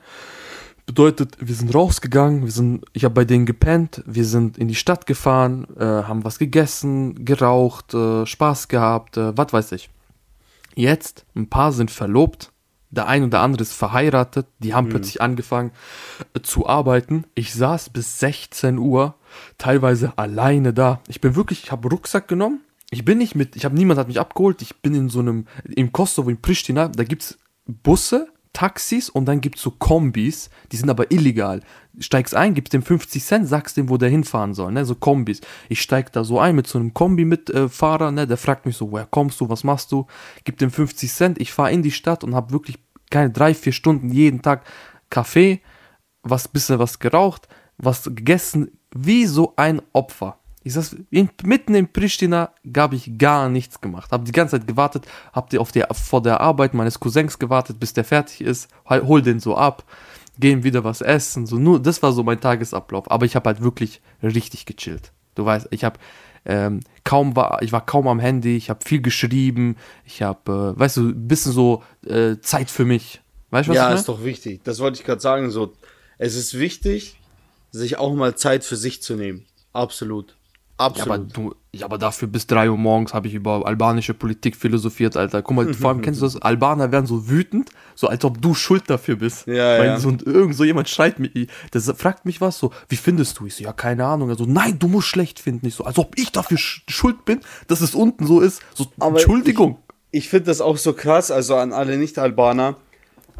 [SPEAKER 1] Bedeutet, wir sind rausgegangen, wir sind, ich habe bei denen gepennt, wir sind in die Stadt gefahren, äh, haben was gegessen, geraucht, äh, Spaß gehabt, äh, was weiß ich. Jetzt, ein paar sind verlobt, der ein oder andere ist verheiratet, die haben mhm. plötzlich angefangen äh, zu arbeiten. Ich saß bis 16 Uhr, teilweise alleine da. Ich bin wirklich, ich habe Rucksack genommen. Ich bin nicht mit, ich habe niemand hat mich abgeholt. Ich bin in so einem, im Kosovo, in Pristina, da gibt es Busse, Taxis und dann gibt es so Kombis, die sind aber illegal. Steigst ein, gibst dem 50 Cent, sagst dem, wo der hinfahren soll, ne? So Kombis. Ich steig da so ein mit so einem Kombi-Mitfahrer, äh, ne? Der fragt mich so, woher kommst du, was machst du? Gib dem 50 Cent, ich fahre in die Stadt und habe wirklich keine drei, vier Stunden jeden Tag Kaffee, was bisschen was geraucht, was gegessen, wie so ein Opfer. Ich saß in, mitten in Pristina, habe ich gar nichts gemacht. Habe die ganze Zeit gewartet, habe auf der, vor der Arbeit meines Cousins gewartet, bis der fertig ist, hol den so ab, gehen wieder was essen. So nur, das war so mein Tagesablauf. Aber ich habe halt wirklich richtig gechillt. Du weißt, ich habe ähm, kaum war, ich war kaum am Handy, ich habe viel geschrieben, ich habe, äh, weißt du, ein bisschen so äh, Zeit für mich. Weißt
[SPEAKER 2] du was? Ja, ist doch wichtig. Das wollte ich gerade sagen. So, es ist wichtig, sich auch mal Zeit für sich zu nehmen. Absolut.
[SPEAKER 1] Absolut. Ja, aber, du, ja, aber dafür bis 3 Uhr morgens habe ich über albanische Politik philosophiert, Alter. Guck mal, vor allem kennst du das? Albaner werden so wütend, so als ob du schuld dafür bist. Ja, Weil ja. So, und irgend so jemand schreit mich, das fragt mich was so, wie findest du? Ich so, ja, keine Ahnung. Also, nein, du musst schlecht finden. Ich so, als ob ich dafür schuld bin, dass es unten so ist. So,
[SPEAKER 2] aber Entschuldigung. Ich, ich finde das auch so krass, also an alle Nicht-Albaner.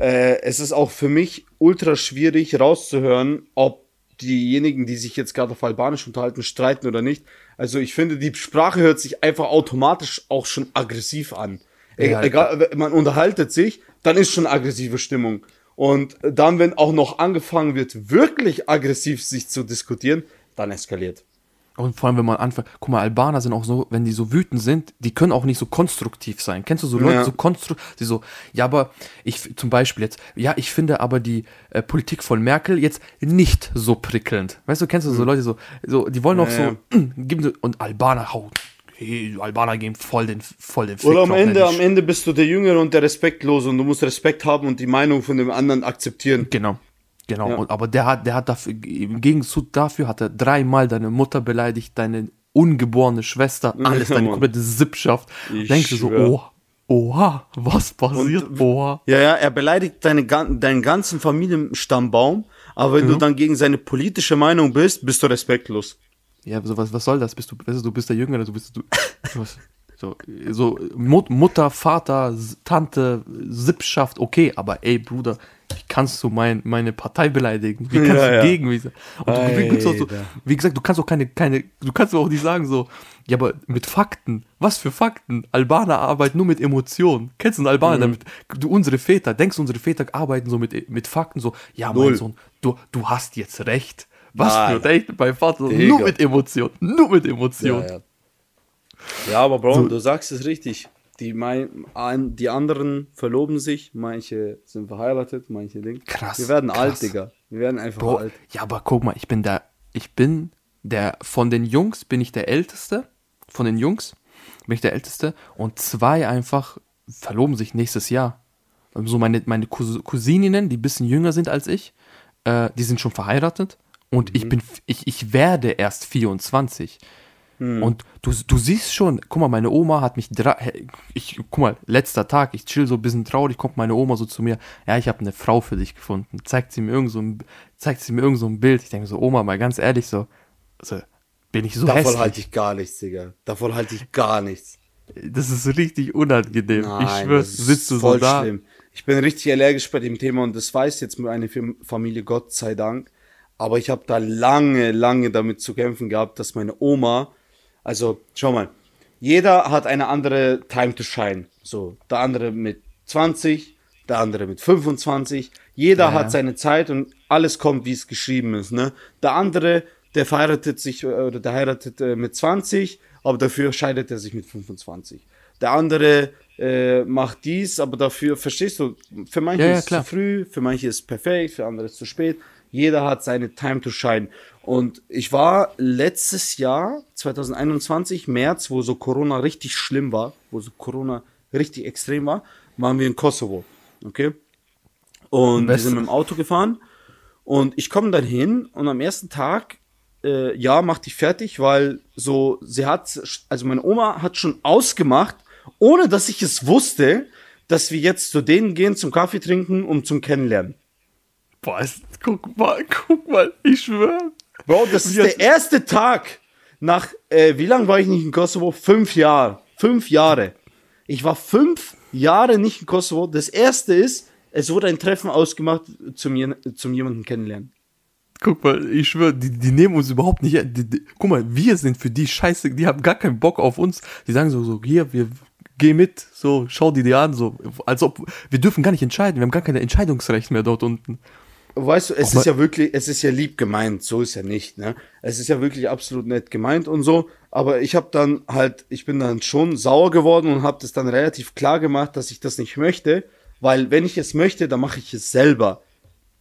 [SPEAKER 2] Äh, es ist auch für mich ultra schwierig rauszuhören, ob diejenigen, die sich jetzt gerade auf Albanisch unterhalten, streiten oder nicht. Also ich finde, die Sprache hört sich einfach automatisch auch schon aggressiv an. Ja, Egal, man unterhaltet sich, dann ist schon aggressive Stimmung. Und dann, wenn auch noch angefangen wird, wirklich aggressiv sich zu diskutieren, dann eskaliert.
[SPEAKER 1] Und vor allem, wenn man anfängt, guck mal, Albaner sind auch so, wenn die so wütend sind, die können auch nicht so konstruktiv sein. Kennst du so Leute, ja. so konstruktiv, die so, ja, aber ich, zum Beispiel jetzt, ja, ich finde aber die äh, Politik von Merkel jetzt nicht so prickelnd. Weißt du, kennst du so mhm. Leute, so, so, die wollen auch ja, so, ja. geben, und Albaner hauen. Hey, Albaner geben voll den, voll den
[SPEAKER 2] Fick Oder am Ende, am Ende bist du der Jüngere und der Respektlose und du musst Respekt haben und die Meinung von dem anderen akzeptieren.
[SPEAKER 1] Genau. Genau, ja. und, aber der hat, der hat dafür, im Gegenzug dafür hat er dreimal deine Mutter beleidigt, deine ungeborene Schwester, alles, deine komplette Sippschaft. Ich Denkst du so, oh, oha, was passiert, und, oha.
[SPEAKER 2] Ja, ja, er beleidigt deine, deinen ganzen Familienstammbaum, aber wenn mhm. du dann gegen seine politische Meinung bist, bist du respektlos.
[SPEAKER 1] Ja, so was, was soll das? Bist du, weißt du, du bist der Jüngere, du bist, du, was, so, so Mut, Mutter, Vater, Tante, Sippschaft, okay, aber ey, Bruder, wie kannst du mein, meine Partei beleidigen? Wie kannst ja, du ja. gegen mich Und du, so, wie gesagt, du kannst auch keine, keine, du kannst auch nicht sagen so, ja, aber mit Fakten. Was für Fakten? Albaner arbeiten nur mit Emotionen. Kennst du einen Albaner mhm. damit? Du, unsere Väter, denkst du, unsere Väter arbeiten so mit, mit Fakten so, ja, Null. mein Sohn, du, du hast jetzt recht. Was Nein. für Recht bei Vater? Nur mit Emotionen. Nur mit Emotionen.
[SPEAKER 2] Ja aber Bro, so. du sagst es richtig. Die, mein, die anderen verloben sich, manche sind verheiratet, manche Dinge. Krass. Wir werden krass. alt, Digga. Wir werden einfach Bro, alt.
[SPEAKER 1] Ja, aber guck mal, ich bin der, ich bin der, von den Jungs bin ich der Älteste. Von den Jungs bin ich der Älteste. Und zwei einfach verloben sich nächstes Jahr. So also meine, meine Cousininnen, die ein bisschen jünger sind als ich, äh, die sind schon verheiratet. Und mhm. ich bin, ich, ich werde erst 24. Hm. Und du, du siehst schon, guck mal, meine Oma hat mich, ich, guck mal, letzter Tag, ich chill so ein bisschen traurig, kommt meine Oma so zu mir, ja, ich habe eine Frau für dich gefunden, zeigt sie mir irgend so ein, zeigt sie mir irgend so ein Bild, ich denke so, Oma, mal ganz ehrlich, so, so bin ich so
[SPEAKER 2] Davon hässlich. halte ich gar nichts, Digga, davon halte ich gar nichts.
[SPEAKER 1] Das ist richtig unangenehm, Nein, ich schwör, sitzt du so da. Schlimm.
[SPEAKER 2] Ich bin richtig allergisch bei dem Thema und das weiß jetzt meine Familie, Gott sei Dank. Aber ich habe da lange, lange damit zu kämpfen gehabt, dass meine Oma also, schau mal. Jeder hat eine andere Time to Shine. So, der andere mit 20, der andere mit 25. Jeder ja, hat seine Zeit und alles kommt, wie es geschrieben ist. Ne? Der andere, der verheiratet sich äh, oder der heiratet äh, mit 20, aber dafür scheidet er sich mit 25. Der andere äh, macht dies, aber dafür, verstehst du, für manche ja, ist es zu früh, für manche ist es perfekt, für andere ist es zu spät. Jeder hat seine Time to Shine. Und ich war letztes Jahr, 2021, März, wo so Corona richtig schlimm war, wo so Corona richtig extrem war, waren wir in Kosovo. Okay? Und wir sind mit dem Auto gefahren. Und ich komme dann hin und am ersten Tag, äh, ja, mach dich fertig, weil so, sie hat, also meine Oma hat schon ausgemacht, ohne dass ich es wusste, dass wir jetzt zu denen gehen zum Kaffee trinken, um zum Kennenlernen.
[SPEAKER 1] Boah, guck mal, guck mal, ich schwöre.
[SPEAKER 2] Bro, das ist der erste Tag nach, äh, wie lange war ich nicht in Kosovo? Fünf Jahre. Fünf Jahre. Ich war fünf Jahre nicht in Kosovo. Das erste ist, es wurde ein Treffen ausgemacht zum, zum jemanden kennenlernen.
[SPEAKER 1] Guck mal, ich schwöre, die, die nehmen uns überhaupt nicht. Die, die, guck mal, wir sind für die scheiße, die haben gar keinen Bock auf uns. Die sagen so, so, hier, wir geh mit, so, schau die dir an, so, als ob, wir dürfen gar nicht entscheiden, wir haben gar kein Entscheidungsrecht mehr dort unten.
[SPEAKER 2] Weißt du, es ist ja wirklich, es ist ja lieb gemeint, so ist ja nicht, ne? Es ist ja wirklich absolut nett gemeint und so, aber ich habe dann halt, ich bin dann schon sauer geworden und habe das dann relativ klar gemacht, dass ich das nicht möchte, weil wenn ich es möchte, dann mache ich es selber.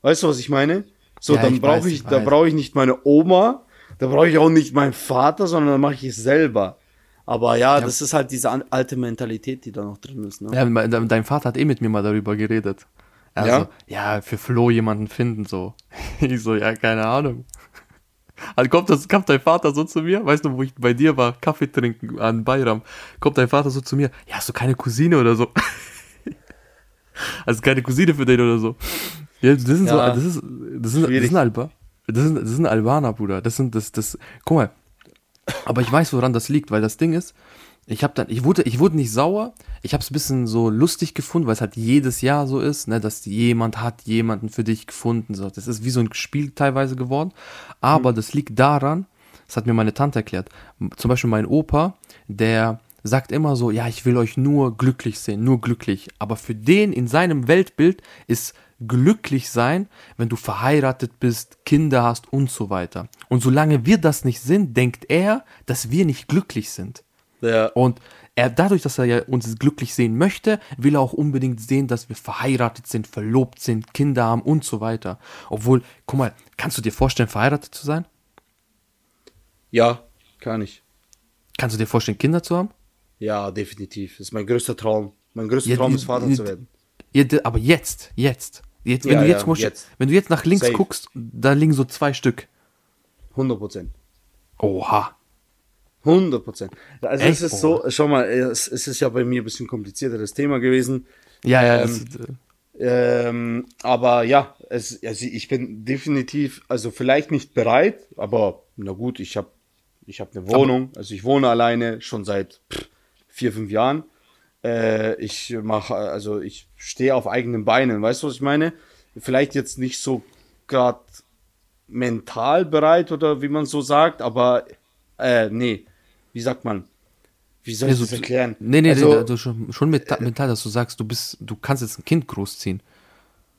[SPEAKER 2] Weißt du, was ich meine? So, ja, dann brauche ich, ich da brauche ich nicht meine Oma, da brauche ich auch nicht meinen Vater, sondern dann mache ich es selber. Aber ja, ja, das ist halt diese alte Mentalität, die da noch drin ist. Ne?
[SPEAKER 1] Ja, dein Vater hat eh mit mir mal darüber geredet. Also, ja? ja, für Flo jemanden finden, so. Ich so, ja, keine Ahnung. Also kommt, das, kommt dein Vater so zu mir, weißt du, wo ich bei dir war, Kaffee trinken an Bayram, kommt dein Vater so zu mir, ja, hast du keine Cousine oder so? also keine Cousine für den oder so. Ja, das sind ja, so, das ist, das sind, das sind Alba. Das sind, das sind Albaner, Bruder. Das sind, das, das, guck mal, aber ich weiß, woran das liegt, weil das Ding ist, ich habe dann, ich wurde, ich wurde nicht sauer. Ich habe es ein bisschen so lustig gefunden, weil es halt jedes Jahr so ist, ne, dass jemand hat jemanden für dich gefunden. So, das ist wie so ein Spiel teilweise geworden. Aber mhm. das liegt daran, das hat mir meine Tante erklärt. Zum Beispiel mein Opa, der sagt immer so, ja, ich will euch nur glücklich sehen, nur glücklich. Aber für den in seinem Weltbild ist glücklich sein, wenn du verheiratet bist, Kinder hast und so weiter. Und solange wir das nicht sind, denkt er, dass wir nicht glücklich sind. Ja. Und er, dadurch, dass er ja uns glücklich sehen möchte, will er auch unbedingt sehen, dass wir verheiratet sind, verlobt sind, Kinder haben und so weiter. Obwohl, guck mal, kannst du dir vorstellen, verheiratet zu sein?
[SPEAKER 2] Ja, kann ich.
[SPEAKER 1] Kannst du dir vorstellen, Kinder zu haben?
[SPEAKER 2] Ja, definitiv. Das ist mein größter Traum. Mein größter ja, Traum ist Vater zu werden.
[SPEAKER 1] Ja, aber jetzt, jetzt. Jetzt, wenn, du jetzt, ja, jetzt. wenn du jetzt nach links Safe. guckst, da liegen so zwei Stück.
[SPEAKER 2] 100 Prozent.
[SPEAKER 1] Oha.
[SPEAKER 2] 100 Prozent. Also Echt? es ist so, schau mal, es, es, ist ja bei mir ein bisschen komplizierter das Thema gewesen.
[SPEAKER 1] Ja, ja.
[SPEAKER 2] Ähm, ähm, aber ja, es, also ich bin definitiv, also vielleicht nicht bereit, aber na gut, ich habe ich hab eine Wohnung, also ich wohne alleine schon seit pff, vier, fünf Jahren. Äh, ich mache, also ich stehe auf eigenen Beinen, weißt du, was ich meine? Vielleicht jetzt nicht so gerade mental bereit oder wie man so sagt, aber äh, nee, wie sagt man? Wie soll ich das erklären?
[SPEAKER 1] Nee, nee, also, nee, schon, schon mental, dass du sagst, du bist, du kannst jetzt ein Kind großziehen.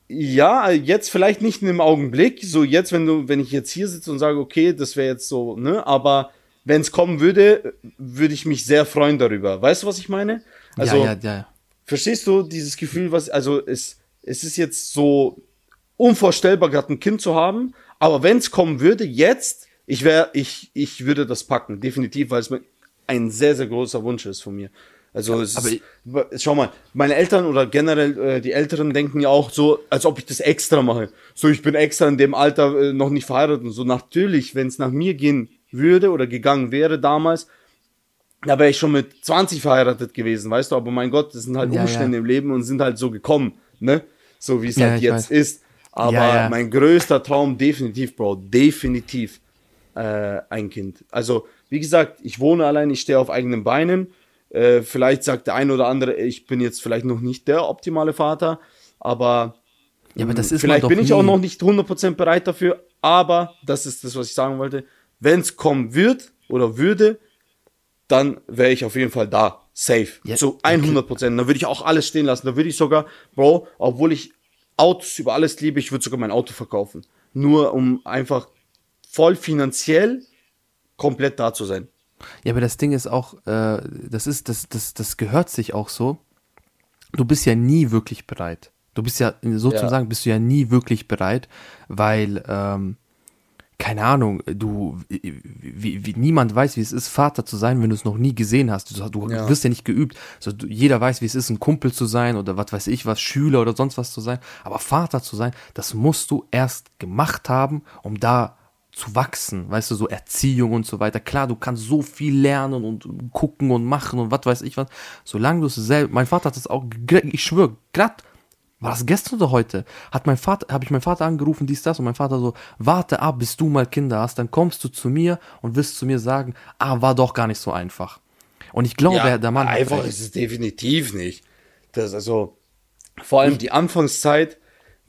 [SPEAKER 2] Ja, jetzt vielleicht nicht in dem Augenblick, so jetzt, wenn du, wenn ich jetzt hier sitze und sage, okay, das wäre jetzt so, ne, aber wenn es kommen würde, würde ich mich sehr freuen darüber. Weißt du, was ich meine? Also, ja, ja, ja. Verstehst du dieses Gefühl, was, also es, es ist jetzt so unvorstellbar, gerade ein Kind zu haben, aber wenn es kommen würde, jetzt, ich wäre, ich, ich würde das packen, definitiv, weil es ein sehr, sehr großer Wunsch ist von mir. Also es aber ist, schau mal, meine Eltern oder generell äh, die Älteren denken ja auch so, als ob ich das extra mache. So, ich bin extra in dem Alter äh, noch nicht verheiratet und so. Natürlich, wenn es nach mir gehen würde oder gegangen wäre damals, da wäre ich schon mit 20 verheiratet gewesen, weißt du, aber mein Gott, das sind halt ja, Umstände ja. im Leben und sind halt so gekommen, ne? So wie es ja, halt jetzt weiß. ist. Aber mein größter Traum definitiv, Bro, definitiv äh, ein Kind. Also, wie gesagt, ich wohne allein, ich stehe auf eigenen Beinen. Äh, vielleicht sagt der ein oder andere, ich bin jetzt vielleicht noch nicht der optimale Vater, aber,
[SPEAKER 1] ja, aber das ist
[SPEAKER 2] vielleicht bin ich nie. auch noch nicht 100% bereit dafür, aber das ist das, was ich sagen wollte. Wenn es kommen wird oder würde, dann wäre ich auf jeden Fall da. Safe. Ja, Zu 100 Prozent. Dann würde ich auch alles stehen lassen. Da würde ich sogar, Bro, obwohl ich Autos über alles liebe, ich würde sogar mein Auto verkaufen. Nur um einfach voll finanziell komplett da zu sein.
[SPEAKER 1] Ja, aber das Ding ist auch, äh, das ist, das, das, das gehört sich auch so. Du bist ja nie wirklich bereit. Du bist ja, sozusagen ja. bist du ja nie wirklich bereit, weil ähm, keine Ahnung, du, wie, wie, niemand weiß, wie es ist, Vater zu sein, wenn du es noch nie gesehen hast. Du, du ja. wirst ja nicht geübt. Also, du, jeder weiß, wie es ist, ein Kumpel zu sein oder was weiß ich was, Schüler oder sonst was zu sein. Aber Vater zu sein, das musst du erst gemacht haben, um da zu wachsen, weißt du, so Erziehung und so weiter. Klar, du kannst so viel lernen und gucken und machen und was weiß ich was. Solange du es selbst, mein Vater hat es auch, ich schwöre, gerade war das gestern oder heute? Hat mein Vater, habe ich meinen Vater angerufen, dies, das, und mein Vater so, warte ab, bis du mal Kinder hast, dann kommst du zu mir und wirst zu mir sagen, ah, war doch gar nicht so einfach. Und ich glaube, ja, der Mann.
[SPEAKER 2] Einfach ist es definitiv nicht. Das, also, vor allem die Anfangszeit,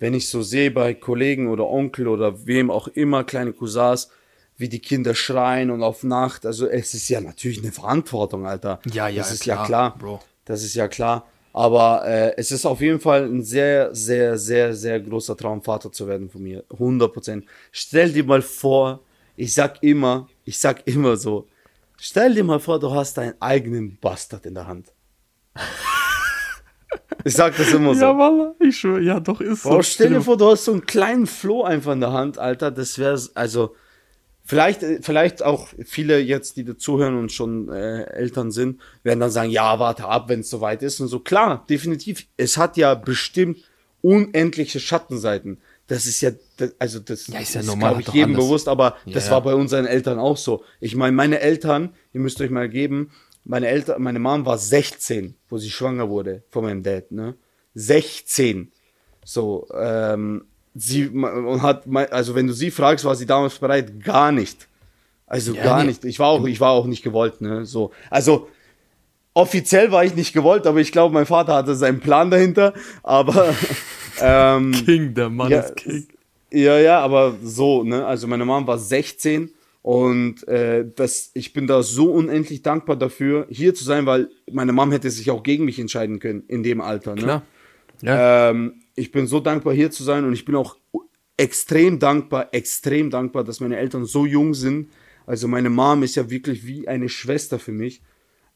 [SPEAKER 2] wenn ich so sehe bei Kollegen oder Onkel oder wem auch immer, kleine Cousins, wie die Kinder schreien und auf Nacht. Also es ist ja natürlich eine Verantwortung, Alter.
[SPEAKER 1] Ja, ja,
[SPEAKER 2] das ist klar, ja klar. Bro. Das ist ja klar. Aber äh, es ist auf jeden Fall ein sehr, sehr, sehr, sehr großer Traum, Vater zu werden von mir. 100 Prozent. Stell dir mal vor, ich sag immer, ich sag immer so, stell dir mal vor, du hast deinen eigenen Bastard in der Hand. Ich sag das immer so.
[SPEAKER 1] Ja, Mann, ich schwöre, ja, doch ist
[SPEAKER 2] so. stell dir vor, du hast so einen kleinen Floh einfach in der Hand, Alter. Das wäre, also, Vielleicht, äh, vielleicht auch viele jetzt, die dazuhören und schon äh, Eltern sind, werden dann sagen, ja, warte ab, wenn es soweit ist und so. Klar, definitiv. Es hat ja bestimmt unendliche Schattenseiten. Das ist ja, das, also das
[SPEAKER 1] ja, ist, ja ist glaube
[SPEAKER 2] ich, jedem anders. bewusst, aber ja, das war bei unseren Eltern auch so. Ich meine, meine Eltern, ihr müsst euch mal geben, meine Eltern, meine Mom war 16, wo sie schwanger wurde von meinem Dad, ne? 16. So, ähm, sie und hat also wenn du sie fragst, war sie damals bereit, gar nicht. Also ja, gar nee. nicht. Ich war auch, ich war auch nicht gewollt, ne? So. Also offiziell war ich nicht gewollt, aber ich glaube, mein Vater hatte seinen Plan dahinter. Aber
[SPEAKER 1] ähm, King, der Mann
[SPEAKER 2] ja,
[SPEAKER 1] ist King.
[SPEAKER 2] Ja, ja, aber so, ne? Also meine Mom war 16 und äh, das, ich bin da so unendlich dankbar dafür, hier zu sein, weil meine Mom hätte sich auch gegen mich entscheiden können in dem Alter. Ne? Klar. Ja. Ähm, ich bin so dankbar hier zu sein und ich bin auch extrem dankbar, extrem dankbar, dass meine Eltern so jung sind. Also meine Mom ist ja wirklich wie eine Schwester für mich.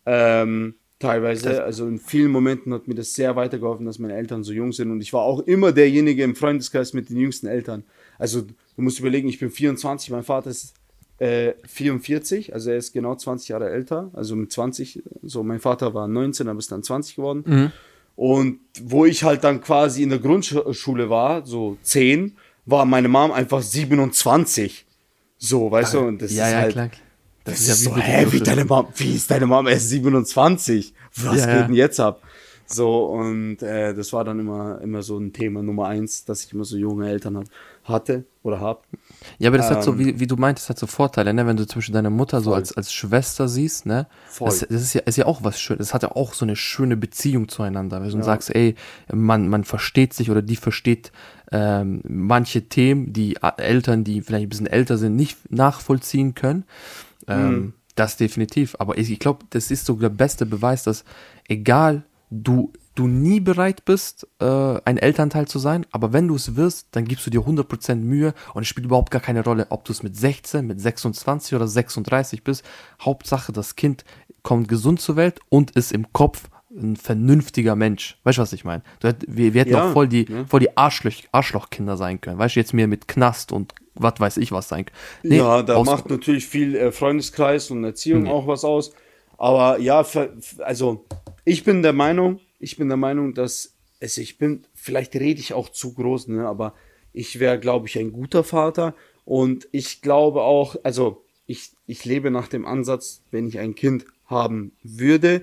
[SPEAKER 2] Ähm, teilweise. Also in vielen Momenten hat mir das sehr weitergeholfen, dass meine Eltern so jung sind. Und ich war auch immer derjenige im Freundeskreis mit den jüngsten Eltern. Also du musst überlegen, ich bin 24, mein Vater ist äh, 44, also er ist genau 20 Jahre älter. Also mit 20, so mein Vater war 19, aber ist dann 20 geworden. Mhm. Und wo ich halt dann quasi in der Grundschule war, so 10, war meine Mom einfach 27. So, weißt ja, du, und das
[SPEAKER 1] ja,
[SPEAKER 2] ist
[SPEAKER 1] ja,
[SPEAKER 2] halt.
[SPEAKER 1] Klar.
[SPEAKER 2] Das, das ist ja so, hä, wie deine Mom, wie ist deine Mom erst 27? Was ja, geht denn jetzt ab? So, und äh, das war dann immer, immer so ein Thema Nummer eins, dass ich immer so junge Eltern hat, hatte oder habe.
[SPEAKER 1] Ja, aber das ähm, hat so, ähm, wie, wie du meintest, hat so Vorteile, ne? Wenn du zwischen deiner Mutter voll. so als, als Schwester siehst, ne? Voll. Das, das, ist, ja, ist ja auch was Schönes. Das hat ja auch so eine schöne Beziehung zueinander. Wenn du ja. sagst, ey, man, man versteht sich oder die versteht ähm, manche Themen, die Eltern, die vielleicht ein bisschen älter sind, nicht nachvollziehen können. Ähm, mhm. Das definitiv. Aber ich, ich glaube, das ist so der beste Beweis, dass egal du du nie bereit bist, äh, ein Elternteil zu sein, aber wenn du es wirst, dann gibst du dir 100% Mühe und es spielt überhaupt gar keine Rolle, ob du es mit 16, mit 26 oder 36 bist. Hauptsache, das Kind kommt gesund zur Welt und ist im Kopf ein vernünftiger Mensch. Weißt du, was ich meine? Wir, wir hätten ja, auch voll die, ja. voll die Arschloch, Arschlochkinder sein können. Weißt du, jetzt mehr mit Knast und was weiß ich was sein können.
[SPEAKER 2] Nee, ja, da macht natürlich viel äh, Freundeskreis und Erziehung mhm. auch was aus. Aber ja, für, also ich bin der Meinung, ich bin der Meinung, dass es, ich bin, vielleicht rede ich auch zu groß, ne, aber ich wäre, glaube ich, ein guter Vater und ich glaube auch, also ich, ich lebe nach dem Ansatz, wenn ich ein Kind haben würde,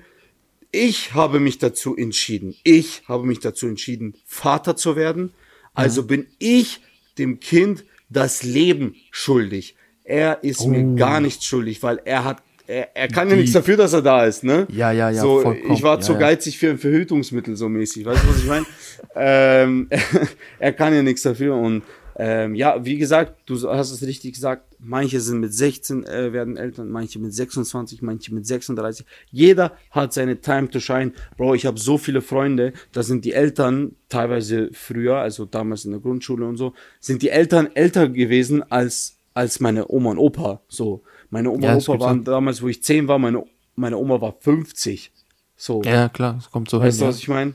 [SPEAKER 2] ich habe mich dazu entschieden, ich habe mich dazu entschieden, Vater zu werden, also mhm. bin ich dem Kind das Leben schuldig. Er ist oh. mir gar nichts schuldig, weil er hat er, er kann die, ja nichts dafür, dass er da ist, ne?
[SPEAKER 1] Ja, ja, ja.
[SPEAKER 2] So, ich war ja, zu geizig für ein Verhütungsmittel, so mäßig. Weißt du, was ich meine? ähm, er kann ja nichts dafür und ähm, ja, wie gesagt, du hast es richtig gesagt, manche sind mit 16 äh, werden Eltern, manche mit 26, manche mit 36. Jeder hat seine Time to shine. Bro, ich habe so viele Freunde, da sind die Eltern teilweise früher, also damals in der Grundschule und so, sind die Eltern älter gewesen als als meine Oma und Opa, so. Meine Oma ja, und Opa waren damals, wo ich zehn war, meine, meine Oma war 50. So.
[SPEAKER 1] Ja, klar, das kommt so
[SPEAKER 2] weißt hin. Weißt du, was ich meine?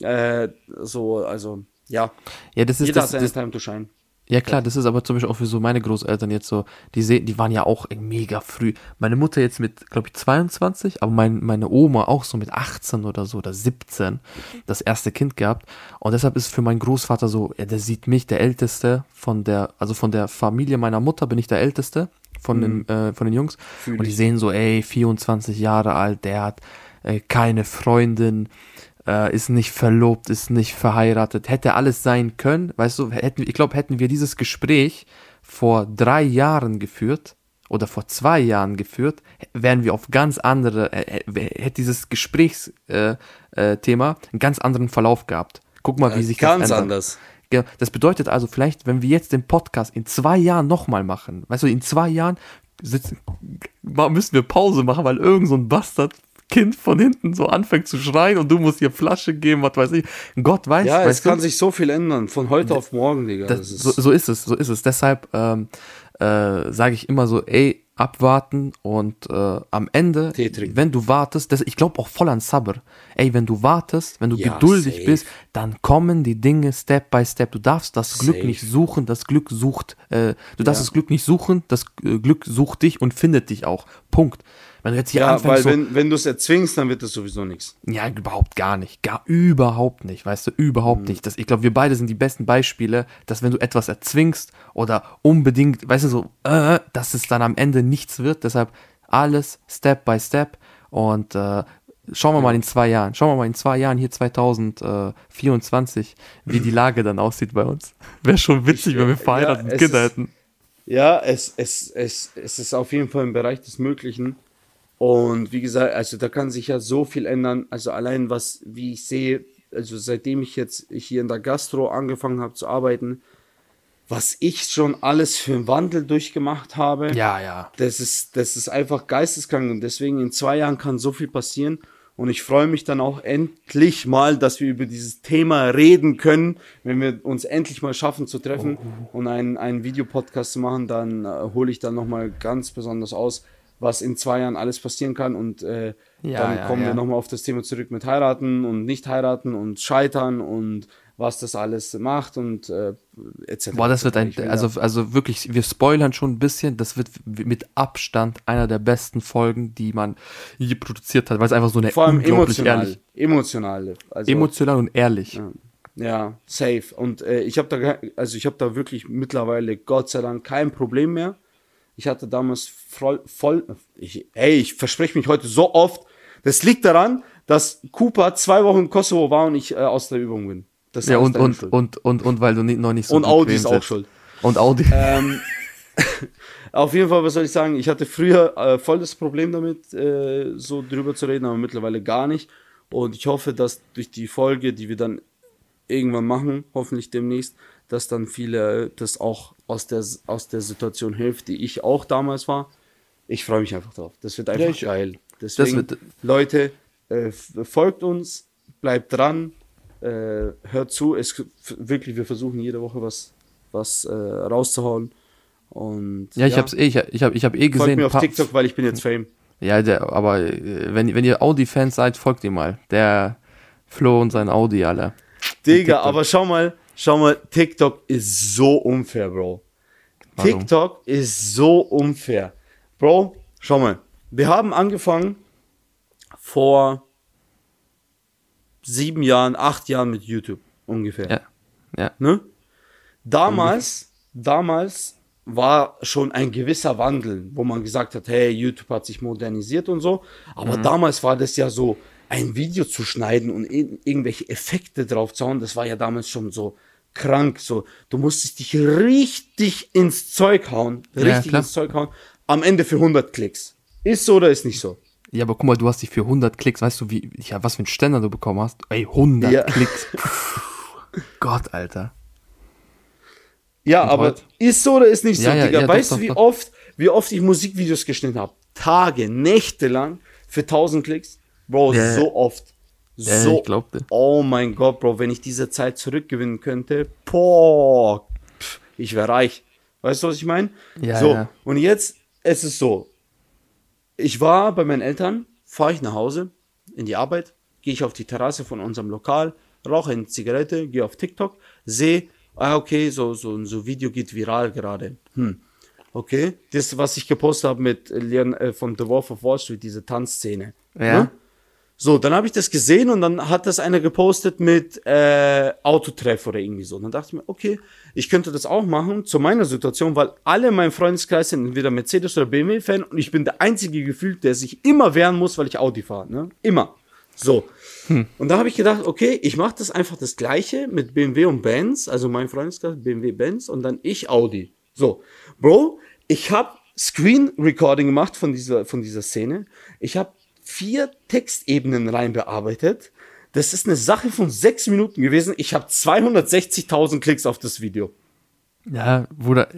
[SPEAKER 2] Äh, so, also, ja.
[SPEAKER 1] Ja, das ist
[SPEAKER 2] Jeder
[SPEAKER 1] das,
[SPEAKER 2] seine Time to shine.
[SPEAKER 1] Ja klar, das ist aber zum Beispiel auch für so meine Großeltern jetzt so, die sehen, die waren ja auch mega früh. Meine Mutter jetzt mit, glaube ich, 22, aber mein, meine Oma auch so mit 18 oder so oder 17 das erste Kind gehabt. Und deshalb ist für meinen Großvater so, ja, der sieht mich, der Älteste von der, also von der Familie meiner Mutter bin ich der Älteste von, mhm. den, äh, von den Jungs. Fühl und die sehen so, ey, 24 Jahre alt, der hat äh, keine Freundin, äh, ist nicht verlobt, ist nicht verheiratet. Hätte alles sein können, weißt du, hätten, ich glaube, hätten wir dieses Gespräch vor drei Jahren geführt oder vor zwei Jahren geführt, wären wir auf ganz andere, äh, äh hätte dieses Gesprächsthema äh, einen ganz anderen Verlauf gehabt. Guck mal, wie sich
[SPEAKER 2] das Ganz anders.
[SPEAKER 1] Das bedeutet also vielleicht, wenn wir jetzt den Podcast in zwei Jahren nochmal machen, weißt du, in zwei Jahren sitzen, müssen wir Pause machen, weil irgend so ein Bastard Kind von hinten so anfängt zu schreien und du musst ihr Flasche geben, was weiß ich. Gott weiß.
[SPEAKER 2] Ja,
[SPEAKER 1] es
[SPEAKER 2] kann du? sich so viel ändern, von heute auf morgen, Digga.
[SPEAKER 1] Das, ist so, so, ist es, so ist es. Deshalb ähm, äh, sage ich immer so, ey, abwarten und äh, am Ende, wenn du wartest, das, ich glaube auch voll an Sabr. Ey, wenn du wartest, wenn du ja, geduldig safe. bist, dann kommen die Dinge Step by Step. Du darfst das safe. Glück nicht suchen, das Glück sucht, äh, du darfst ja. das Glück nicht suchen, das äh, Glück sucht dich und findet dich auch. Punkt.
[SPEAKER 2] Wenn du jetzt hier ja, anfängst, weil so, wenn, du es erzwingst, dann wird das sowieso nichts.
[SPEAKER 1] Ja, überhaupt gar nicht. Gar überhaupt nicht, weißt du, überhaupt mhm. nicht. Das, ich glaube, wir beide sind die besten Beispiele, dass wenn du etwas erzwingst oder unbedingt, weißt du, so, äh, dass es dann am Ende nichts wird. Deshalb alles Step by Step und äh, Schauen wir mal in zwei Jahren. Schauen wir mal in zwei Jahren hier 2024, wie die Lage dann aussieht bei uns. Wäre schon witzig, wenn wir verheiratet ja, Kinder hätten.
[SPEAKER 2] Ja, es, es, es, es ist auf jeden Fall im Bereich des Möglichen. Und wie gesagt, also da kann sich ja so viel ändern. Also allein was, wie ich sehe, also seitdem ich jetzt hier in der Gastro angefangen habe zu arbeiten, was ich schon alles für einen Wandel durchgemacht habe.
[SPEAKER 1] Ja, ja.
[SPEAKER 2] Das ist, das ist einfach geisteskrank und deswegen in zwei Jahren kann so viel passieren. Und ich freue mich dann auch endlich mal, dass wir über dieses Thema reden können. Wenn wir uns endlich mal schaffen zu treffen oh. und einen, einen Videopodcast zu machen, dann äh, hole ich dann nochmal ganz besonders aus, was in zwei Jahren alles passieren kann. Und äh, ja, dann ja, kommen ja. wir nochmal auf das Thema zurück mit heiraten und nicht heiraten und scheitern und was das alles macht und äh, etc.
[SPEAKER 1] Boah, das wird ein, also, also wirklich, wir spoilern schon ein bisschen, das wird mit Abstand einer der besten Folgen, die man je produziert hat, weil es einfach so eine
[SPEAKER 2] Vor allem emotional, ehrlich, emotional,
[SPEAKER 1] also, emotional und ehrlich.
[SPEAKER 2] Ja. Ja, safe. Und äh, ich habe da, also ich habe da wirklich mittlerweile Gott sei Dank kein Problem mehr. Ich hatte damals voll, voll ich, ey, ich verspreche mich heute so oft. Das liegt daran, dass Cooper zwei Wochen in Kosovo war und ich äh, aus der Übung bin.
[SPEAKER 1] Das ja, und, und, und, und, und, weil du nicht, noch nicht
[SPEAKER 2] so Und Audi ist auch schuld.
[SPEAKER 1] Und Audi.
[SPEAKER 2] Ähm, auf jeden Fall, was soll ich sagen? Ich hatte früher äh, voll das Problem damit, äh, so drüber zu reden, aber mittlerweile gar nicht. Und ich hoffe, dass durch die Folge, die wir dann irgendwann machen, hoffentlich demnächst, dass dann viele das auch aus der, aus der Situation hilft, die ich auch damals war. Ich freue mich einfach drauf. Das wird einfach ja, geil. Deswegen, wird, Leute, äh, folgt uns, bleibt dran, äh, hört zu. Es, wirklich, wir versuchen jede Woche was, was äh, rauszuhauen. Und,
[SPEAKER 1] ja, ich ja. hab's eh, ich, ich hab, ich hab eh gesehen. Folgt
[SPEAKER 2] mir auf TikTok, weil ich bin jetzt Fame.
[SPEAKER 1] Ja, der, aber äh, wenn, wenn ihr Audi-Fans seid, folgt ihr mal. Der Flo und sein Audi, alle.
[SPEAKER 2] Digga, aber schau mal, schau mal, TikTok ist so unfair, Bro. Warum? TikTok ist so unfair. Bro, schau mal. Wir haben angefangen vor sieben Jahren, acht Jahren mit YouTube ungefähr.
[SPEAKER 1] Ja. ja.
[SPEAKER 2] Ne? Damals, damals war schon ein gewisser Wandel, wo man gesagt hat, hey, YouTube hat sich modernisiert und so. Aber mhm. damals war das ja so, ein Video zu schneiden und irgendwelche Effekte drauf zu hauen, das war ja damals schon so krank. So, du musstest dich richtig ins Zeug hauen, richtig ja, ins Zeug hauen. Am Ende für 100 Klicks. Ist so oder ist nicht so?
[SPEAKER 1] Ja, aber guck mal, du hast dich für 100 Klicks, weißt du, wie, ja, was für einen Ständer du bekommen hast? Ey, 100 ja. Klicks. Gott, Alter.
[SPEAKER 2] Ja, Und aber heute? ist so oder ist nicht so, ja, ja, Digga? Ja, weißt du, wie doch. oft, wie oft ich Musikvideos geschnitten habe? Tage, Nächte lang für 1000 Klicks? Bro, yeah. so oft. So.
[SPEAKER 1] Ja, ich glaubte.
[SPEAKER 2] Oh mein Gott, Bro, wenn ich diese Zeit zurückgewinnen könnte, boah, pff, ich wäre reich. Weißt du, was ich meine?
[SPEAKER 1] Ja,
[SPEAKER 2] so,
[SPEAKER 1] ja.
[SPEAKER 2] und jetzt, es ist so, ich war bei meinen Eltern, fahre ich nach Hause in die Arbeit, gehe ich auf die Terrasse von unserem Lokal, rauche eine Zigarette, gehe auf TikTok, sehe, ah, okay, so, so, so Video geht viral gerade. Hm. Okay, das, was ich gepostet habe mit Leon äh, von The Wolf of Wall Street, diese Tanzszene.
[SPEAKER 1] Ja. Ne?
[SPEAKER 2] So, dann habe ich das gesehen und dann hat das einer gepostet mit äh, Autotreff oder irgendwie so. Und dann dachte ich mir, okay, ich könnte das auch machen zu meiner Situation, weil alle in meinem Freundeskreis sind entweder Mercedes oder BMW-Fan und ich bin der einzige gefühlt, der sich immer wehren muss, weil ich Audi fahre. Ne? Immer. So. Hm. Und da habe ich gedacht, okay, ich mache das einfach das gleiche mit BMW und Benz, also mein Freundeskreis BMW Benz und dann ich Audi. So, Bro, ich habe Screen Recording gemacht von dieser von dieser Szene. Ich habe vier Textebenen rein bearbeitet. Das ist eine Sache von sechs Minuten gewesen. Ich habe 260.000 Klicks auf das Video.
[SPEAKER 1] Ja, Bruder,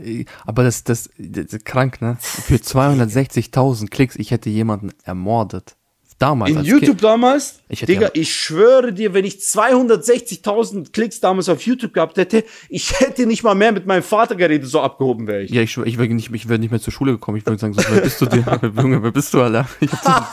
[SPEAKER 1] aber das, das, das, das krank, ne? Für 260.000 Klicks, ich hätte jemanden ermordet.
[SPEAKER 2] Damals. In YouTube kind. damals? Ich Digga, ja ich schwöre dir, wenn ich 260.000 Klicks damals auf YouTube gehabt hätte, ich hätte nicht mal mehr mit meinem Vater geredet, so abgehoben wäre ich.
[SPEAKER 1] Ja, ich, ich wäre nicht, ich wär nicht mehr zur Schule gekommen. Ich würde sagen, so, wer bist du dir? Junge, wer bist du, Alter? Ich hab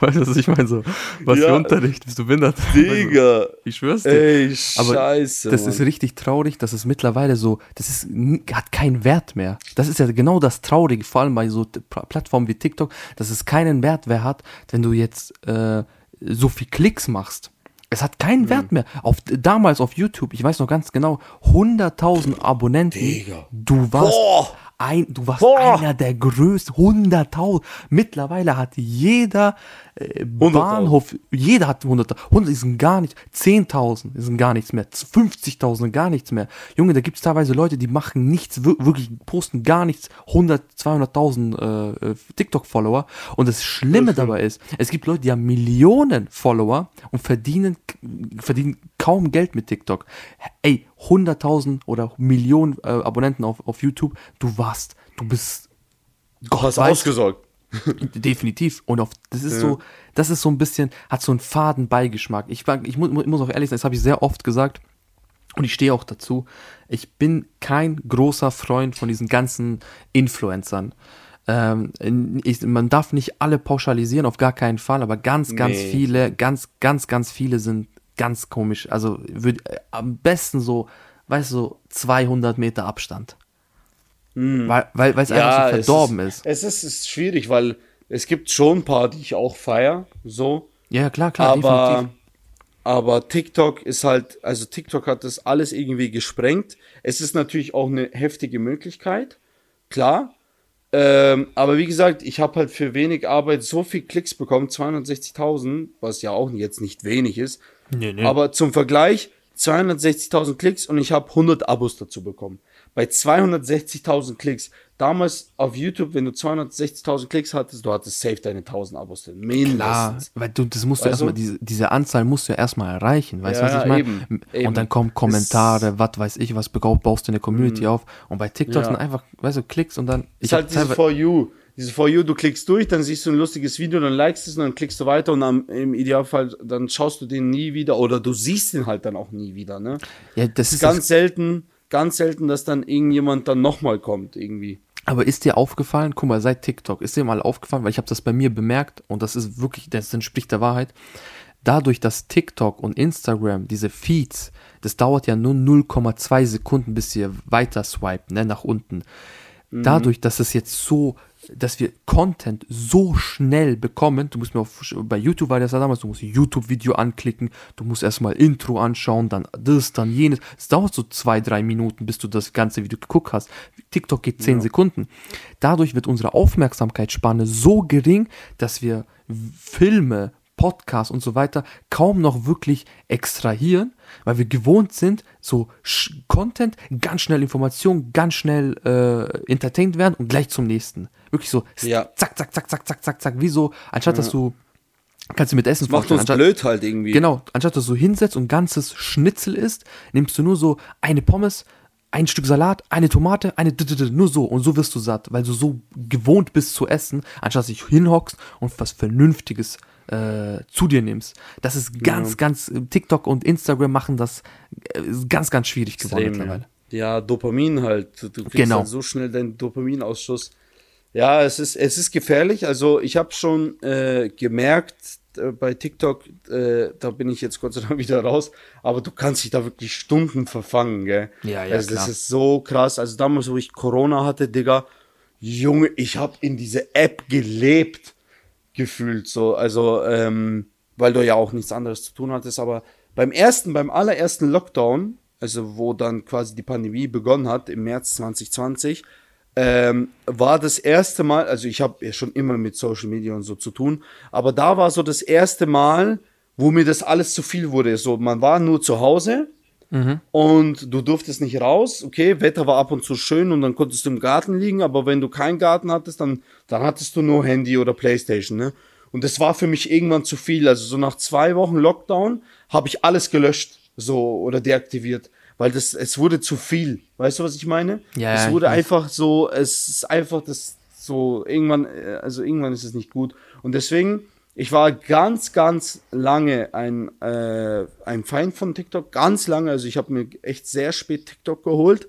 [SPEAKER 1] weißt du, was ich meine? So, was ja. für Unterricht? Bist du behindert?
[SPEAKER 2] Digga.
[SPEAKER 1] Ich schwör's dir.
[SPEAKER 2] Ey, Aber scheiße.
[SPEAKER 1] Das Mann. ist richtig traurig, dass es mittlerweile so, das ist, hat keinen Wert mehr. Das ist ja genau das Traurige, vor allem bei so Plattformen wie TikTok, dass es keinen Wert mehr hat, wenn du jetzt äh, so viel Klicks machst. Es hat keinen mhm. Wert mehr. Auf, damals auf YouTube, ich weiß noch ganz genau, 100.000 Abonnenten. Digga. Du warst Boah ein, du warst Boah. einer der größten, 100.000. Mittlerweile hat jeder äh, Bahnhof, jeder hat 100.000. 100 sind gar nicht, 10.000 sind gar nichts mehr, 50.000 gar nichts mehr. Junge, da gibt es teilweise Leute, die machen nichts, wirklich posten gar nichts, 100, 200.000 äh, äh, TikTok-Follower. Und das Schlimme dabei ist, es gibt Leute, die haben Millionen Follower und verdienen, verdienen kaum Geld mit TikTok. Ey, 100.000 oder Millionen äh, Abonnenten auf, auf YouTube, du warst, du bist.
[SPEAKER 2] Du hast weiß, ausgesorgt.
[SPEAKER 1] Definitiv. Und auf, das ist ja. so, das ist so ein bisschen, hat so einen faden Beigeschmack. Ich, ich, muss, ich muss auch ehrlich sein, das habe ich sehr oft gesagt. Und ich stehe auch dazu. Ich bin kein großer Freund von diesen ganzen Influencern. Ähm, ich, man darf nicht alle pauschalisieren, auf gar keinen Fall, aber ganz, ganz nee. viele, ganz, ganz, ganz viele sind ganz komisch. Also würd, äh, am besten so, weißt du, so 200 Meter Abstand. Mm. Weil weil es ja, einfach so verdorben ist,
[SPEAKER 2] ist. Es ist, ist schwierig, weil es gibt schon ein paar, die ich auch feiere, so.
[SPEAKER 1] Ja, klar, klar.
[SPEAKER 2] Aber, definitiv. aber TikTok ist halt, also TikTok hat das alles irgendwie gesprengt. Es ist natürlich auch eine heftige Möglichkeit, klar. Ähm, aber wie gesagt, ich habe halt für wenig Arbeit so viel Klicks bekommen, 260.000, was ja auch jetzt nicht wenig ist. Nee, nee. Aber zum Vergleich, 260.000 Klicks und ich habe 100 Abos dazu bekommen. Bei 260.000 Klicks, damals auf YouTube, wenn du 260.000 Klicks hattest, du hattest safe deine 1000 Abos drin.
[SPEAKER 1] Mindestens. Klar, weil du, das musst du erstmal, diese, diese Anzahl musst du erstmal erreichen, weißt du, ja, was ich meine? Eben, eben. Und dann kommen Kommentare, was weiß ich, was baust du eine Community mhm. auf. Und bei TikTok ja. sind einfach, weißt du, Klicks und dann.
[SPEAKER 2] Ist halt diese For You diese For You, du klickst durch, dann siehst du ein lustiges Video, dann likest es und dann klickst du weiter und am, im Idealfall dann schaust du den nie wieder oder du siehst ihn halt dann auch nie wieder, ne? Ja, das ist ganz das selten, ganz selten, dass dann irgendjemand dann nochmal kommt irgendwie.
[SPEAKER 1] Aber ist dir aufgefallen, guck mal, seit TikTok, ist dir mal aufgefallen, weil ich habe das bei mir bemerkt und das ist wirklich, das entspricht der Wahrheit, dadurch, dass TikTok und Instagram, diese Feeds, das dauert ja nur 0,2 Sekunden, bis ihr weiter swipen, ne, nach unten. Mhm. Dadurch, dass es jetzt so dass wir Content so schnell bekommen. Du musst mir auf, bei YouTube war das ja damals, du musst YouTube-Video anklicken, du musst erstmal Intro anschauen, dann das, dann jenes. Es dauert so zwei, drei Minuten, bis du das ganze Video geguckt hast. TikTok geht zehn ja. Sekunden. Dadurch wird unsere Aufmerksamkeitsspanne so gering, dass wir Filme, Podcasts und so weiter kaum noch wirklich extrahieren, weil wir gewohnt sind, so Content, ganz schnell Informationen, ganz schnell äh, entertained werden und gleich zum nächsten. Wirklich so ja. zack, zack, zack, zack, zack, zack, zack, wie so, anstatt ja. dass du kannst du mit Essen
[SPEAKER 2] das macht uns anstatt, blöd halt irgendwie.
[SPEAKER 1] Genau, anstatt dass du hinsetzt und ganzes Schnitzel isst, nimmst du nur so eine Pommes, ein Stück Salat, eine Tomate, eine nur so und so wirst du satt, weil du so gewohnt bist zu essen, anstatt dass du dich hinhockst und was Vernünftiges äh, zu dir nimmst. Das ist ganz, ja. ganz, TikTok und Instagram machen das äh, ganz, ganz schwierig geworden Extrem,
[SPEAKER 2] mittlerweile. Ja. ja, Dopamin halt. Du kriegst genau. halt so schnell deinen Dopaminausschuss. Ja, es ist, es ist gefährlich. Also ich habe schon äh, gemerkt, äh, bei TikTok, äh, da bin ich jetzt Gott sei Dank wieder raus, aber du kannst dich da wirklich Stunden verfangen, gell?
[SPEAKER 1] Ja, ja,
[SPEAKER 2] also,
[SPEAKER 1] klar.
[SPEAKER 2] Das ist so krass. Also damals, wo ich Corona hatte, Digga, Junge, ich habe in diese App gelebt gefühlt so. Also, ähm, weil du ja auch nichts anderes zu tun hattest. Aber beim ersten, beim allerersten Lockdown, also wo dann quasi die Pandemie begonnen hat, im März 2020, ähm, war das erste Mal, also ich habe ja schon immer mit Social Media und so zu tun, aber da war so das erste Mal, wo mir das alles zu viel wurde. So, man war nur zu Hause Mhm. Und du durftest nicht raus. Okay, Wetter war ab und zu schön und dann konntest du im Garten liegen, aber wenn du keinen Garten hattest, dann, dann hattest du nur Handy oder Playstation, ne? Und das war für mich irgendwann zu viel. Also so nach zwei Wochen Lockdown habe ich alles gelöscht, so oder deaktiviert, weil das es wurde zu viel. Weißt du, was ich meine? Ja. Es wurde einfach so, es ist einfach das so irgendwann, äh, also irgendwann ist es nicht gut. Und deswegen, ich war ganz, ganz lange ein äh, ein Feind von TikTok, ganz lange. Also ich habe mir echt sehr spät TikTok geholt.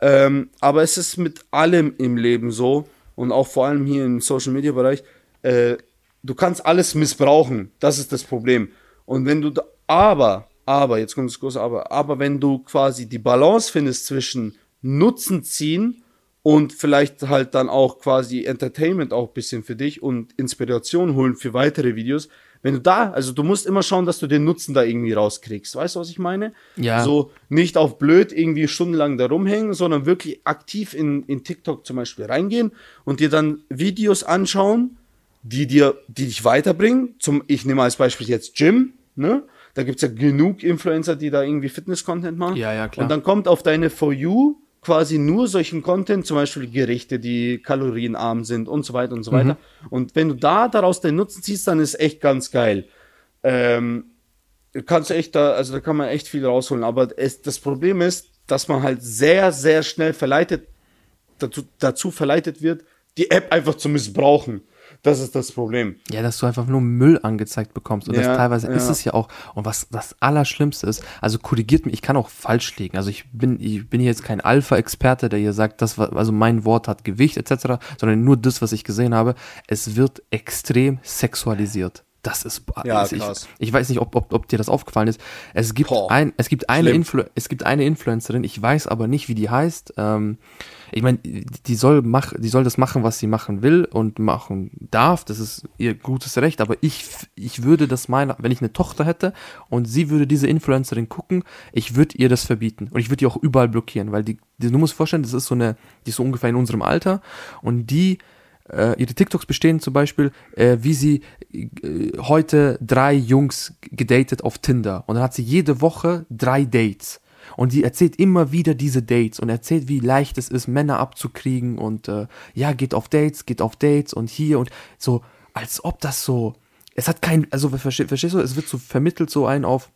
[SPEAKER 2] Ähm, aber es ist mit allem im Leben so und auch vor allem hier im Social Media Bereich. Äh, du kannst alles missbrauchen. Das ist das Problem. Und wenn du da, aber, aber, jetzt kommt das große Aber, aber wenn du quasi die Balance findest zwischen Nutzen ziehen und vielleicht halt dann auch quasi Entertainment auch bisschen für dich und Inspiration holen für weitere Videos, wenn du da, also du musst immer schauen, dass du den Nutzen da irgendwie rauskriegst. Weißt du, was ich meine? Ja. So nicht auf blöd irgendwie stundenlang da rumhängen, sondern wirklich aktiv in, in TikTok zum Beispiel reingehen und dir dann Videos anschauen, die dir, die dich weiterbringen. Zum, ich nehme als Beispiel jetzt Gym, ne? Da gibt's ja genug Influencer, die da irgendwie Fitness-Content machen.
[SPEAKER 1] Ja, ja, klar.
[SPEAKER 2] Und dann kommt auf deine For You quasi nur solchen Content, zum Beispiel Gerichte, die kalorienarm sind und so weiter und so mhm. weiter. Und wenn du da daraus den Nutzen ziehst, dann ist echt ganz geil. Ähm, kannst du echt da, also da kann man echt viel rausholen. Aber es, das Problem ist, dass man halt sehr, sehr schnell verleitet, dazu, dazu verleitet wird, die App einfach zu missbrauchen. Das ist das Problem.
[SPEAKER 1] Ja, dass du einfach nur Müll angezeigt bekommst. Und ja, das teilweise ja. ist es ja auch. Und was das Allerschlimmste ist, also korrigiert mich, ich kann auch falsch liegen. Also ich bin, ich bin jetzt kein Alpha-Experte, der hier sagt, das war, also mein Wort hat Gewicht etc., sondern nur das, was ich gesehen habe. Es wird extrem sexualisiert. Das ist
[SPEAKER 2] ja, also krass.
[SPEAKER 1] Ich, ich weiß nicht, ob, ob, ob dir das aufgefallen ist. Es gibt ein, es gibt eine Influ es gibt eine Influencerin, ich weiß aber nicht, wie die heißt. Ähm, ich meine, die soll mach, die soll das machen, was sie machen will und machen darf. Das ist ihr gutes Recht. Aber ich, ich würde das meiner, wenn ich eine Tochter hätte und sie würde diese Influencerin gucken, ich würde ihr das verbieten und ich würde die auch überall blockieren, weil die, die, du musst vorstellen, das ist so eine, die ist so ungefähr in unserem Alter und die ihre TikToks bestehen zum Beispiel, äh, wie sie äh, heute drei Jungs gedatet auf Tinder. Und dann hat sie jede Woche drei Dates. Und die erzählt immer wieder diese Dates und erzählt, wie leicht es ist, Männer abzukriegen und äh, ja, geht auf Dates, geht auf Dates und hier und so, als ob das so. Es hat kein, also verstehst, verstehst du, es wird so vermittelt so ein auf,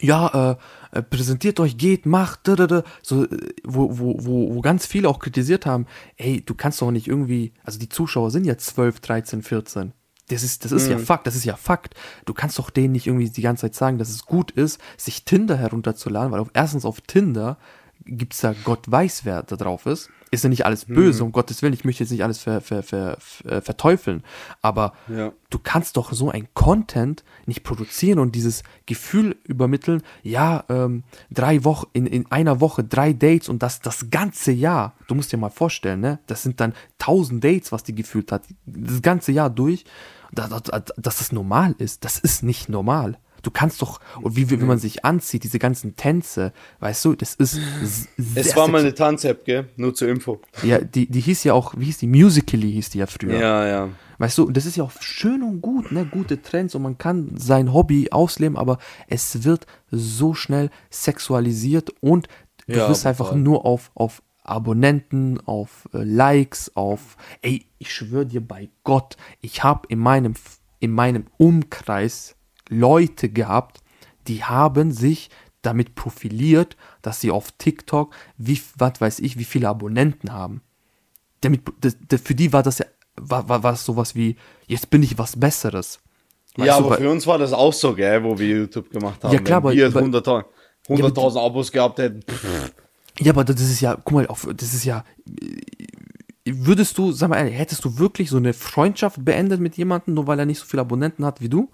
[SPEAKER 1] ja, äh, äh, präsentiert euch, geht, macht, da, da, da, so, äh, wo, wo, wo, wo ganz viele auch kritisiert haben, ey, du kannst doch nicht irgendwie, also die Zuschauer sind ja 12, 13, 14. Das ist, das ist mhm. ja Fakt, das ist ja Fakt. Du kannst doch denen nicht irgendwie die ganze Zeit sagen, dass es gut ist, sich Tinder herunterzuladen, weil auf, erstens auf Tinder gibt's da Gott weiß, wer da drauf ist ist ja nicht alles böse, mhm. um Gottes Willen, ich möchte jetzt nicht alles ver, ver, ver, äh, verteufeln, aber ja. du kannst doch so ein Content nicht produzieren und dieses Gefühl übermitteln, ja, ähm, drei Wochen, in, in einer Woche drei Dates und das das ganze Jahr, du musst dir mal vorstellen, ne, das sind dann tausend Dates, was die gefühlt hat, das ganze Jahr durch, dass das normal ist, das ist nicht normal. Du kannst doch, und wie, wie, man sich anzieht, diese ganzen Tänze, weißt du, das ist.
[SPEAKER 2] Es war mal eine Tanz-App, gell? Nur zur Info.
[SPEAKER 1] Ja, die, die hieß ja auch, wie hieß die? Musically hieß die ja früher.
[SPEAKER 2] Ja, ja.
[SPEAKER 1] Weißt du, und das ist ja auch schön und gut, ne? Gute Trends und man kann sein Hobby ausleben, aber es wird so schnell sexualisiert und du ja, wirst einfach voll. nur auf, auf Abonnenten, auf äh, Likes, auf. Ey, ich schwöre dir bei Gott, ich habe in meinem, in meinem Umkreis Leute gehabt, die haben sich damit profiliert, dass sie auf TikTok, wie, was weiß ich, wie viele Abonnenten haben. Damit, das, das, für die war das ja, war, war, war das sowas wie, jetzt bin ich was Besseres.
[SPEAKER 2] Weißt ja, du, aber für uns war das auch so, gell, wo wir YouTube gemacht haben.
[SPEAKER 1] Ja, klar,
[SPEAKER 2] Wenn wir 100.000 100 ja, Abos gehabt hätten. Pff.
[SPEAKER 1] Ja, aber das ist ja, guck mal, auf, das ist ja, würdest du, sag mal ehrlich, hättest du wirklich so eine Freundschaft beendet mit jemandem, nur weil er nicht so viele Abonnenten hat wie du?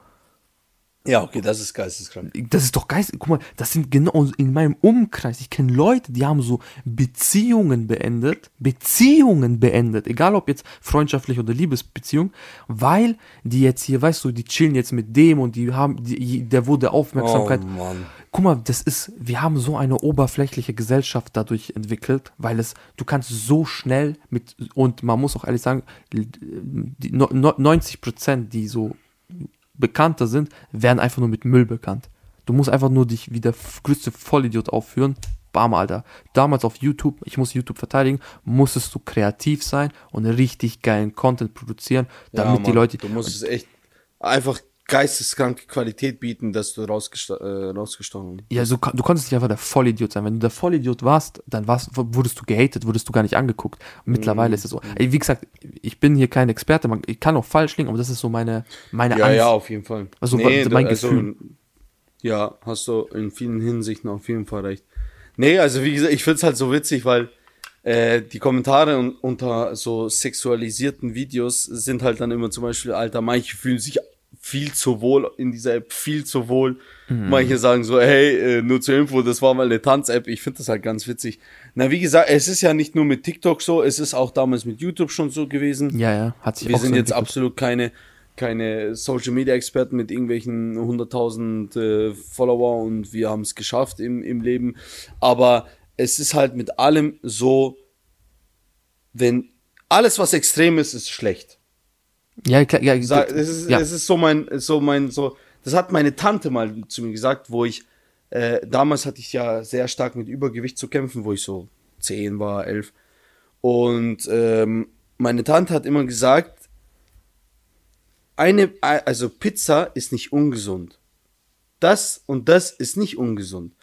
[SPEAKER 2] Ja, okay, das ist geisteskrank.
[SPEAKER 1] Das ist doch geist. Guck mal, das sind genau in meinem Umkreis. Ich kenne Leute, die haben so Beziehungen beendet, Beziehungen beendet, egal ob jetzt freundschaftlich oder Liebesbeziehung, weil die jetzt hier, weißt du, die chillen jetzt mit dem und die haben, die, der wurde Aufmerksamkeit. Oh Mann. Guck mal, das ist, wir haben so eine oberflächliche Gesellschaft dadurch entwickelt, weil es, du kannst so schnell mit, und man muss auch ehrlich sagen, die 90 Prozent, die so bekannter sind, werden einfach nur mit Müll bekannt. Du musst einfach nur dich wie der größte Vollidiot aufführen. Bam, Alter. Damals auf YouTube, ich muss YouTube verteidigen, musstest du kreativ sein und richtig geilen Content produzieren, damit ja, die Leute.
[SPEAKER 2] Du musst es echt einfach geisteskranke Qualität bieten, dass du rausgest äh, rausgestochen
[SPEAKER 1] Ja, so, du konntest nicht einfach der Vollidiot sein. Wenn du der Vollidiot warst, dann warst, wurdest du gehatet, wurdest du gar nicht angeguckt. Mittlerweile mhm. ist es so. Wie gesagt, ich bin hier kein Experte, man, ich kann auch falsch liegen, aber das ist so meine, meine
[SPEAKER 2] Ja, Angst. ja, auf jeden Fall. Also nee, mein also, Gefühl. Ja, hast du in vielen Hinsichten auf jeden Fall recht. Nee, also wie gesagt, ich find's halt so witzig, weil äh, die Kommentare un unter so sexualisierten Videos sind halt dann immer zum Beispiel, Alter, manche fühlen sich viel zu wohl in dieser App, viel zu wohl. Mhm. Manche sagen so, hey, äh, nur zur Info, das war mal eine Tanz-App. Ich finde das halt ganz witzig. Na, wie gesagt, es ist ja nicht nur mit TikTok so, es ist auch damals mit YouTube schon so gewesen.
[SPEAKER 1] Ja, ja, hat sich
[SPEAKER 2] Wir sind so jetzt absolut keine keine Social Media Experten mit irgendwelchen 100.000 äh, Follower und wir haben es geschafft im, im Leben. Aber es ist halt mit allem so, wenn alles, was extrem ist, ist schlecht.
[SPEAKER 1] Ja, klar, ja,
[SPEAKER 2] Sag, es ist, ja. es ist so mein, so mein, so, das hat meine Tante mal zu mir gesagt, wo ich, äh, damals hatte ich ja sehr stark mit Übergewicht zu kämpfen, wo ich so zehn war, elf. Und ähm, meine Tante hat immer gesagt, eine, also Pizza ist nicht ungesund. Das und das ist nicht ungesund.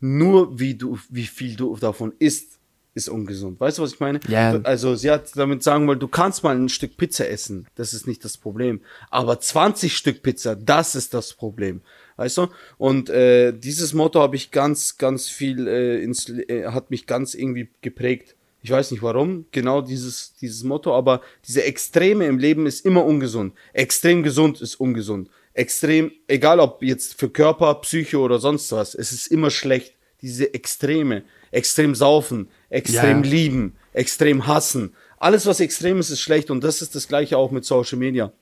[SPEAKER 2] Nur wie du, wie viel du davon isst, ist ungesund. Weißt du, was ich meine?
[SPEAKER 1] Ja.
[SPEAKER 2] Also sie hat damit sagen wollen, du kannst mal ein Stück Pizza essen. Das ist nicht das Problem. Aber 20 Stück Pizza, das ist das Problem. Weißt du? Und äh, dieses Motto habe ich ganz, ganz viel äh, ins, äh, hat mich ganz irgendwie geprägt. Ich weiß nicht warum, genau dieses, dieses Motto, aber diese Extreme im Leben ist immer ungesund. Extrem gesund ist ungesund. Extrem, egal ob jetzt für Körper, Psyche oder sonst was, es ist immer schlecht. Diese Extreme, extrem saufen, extrem ja. lieben, extrem hassen. Alles, was extrem ist, ist schlecht und das ist das gleiche auch mit Social Media.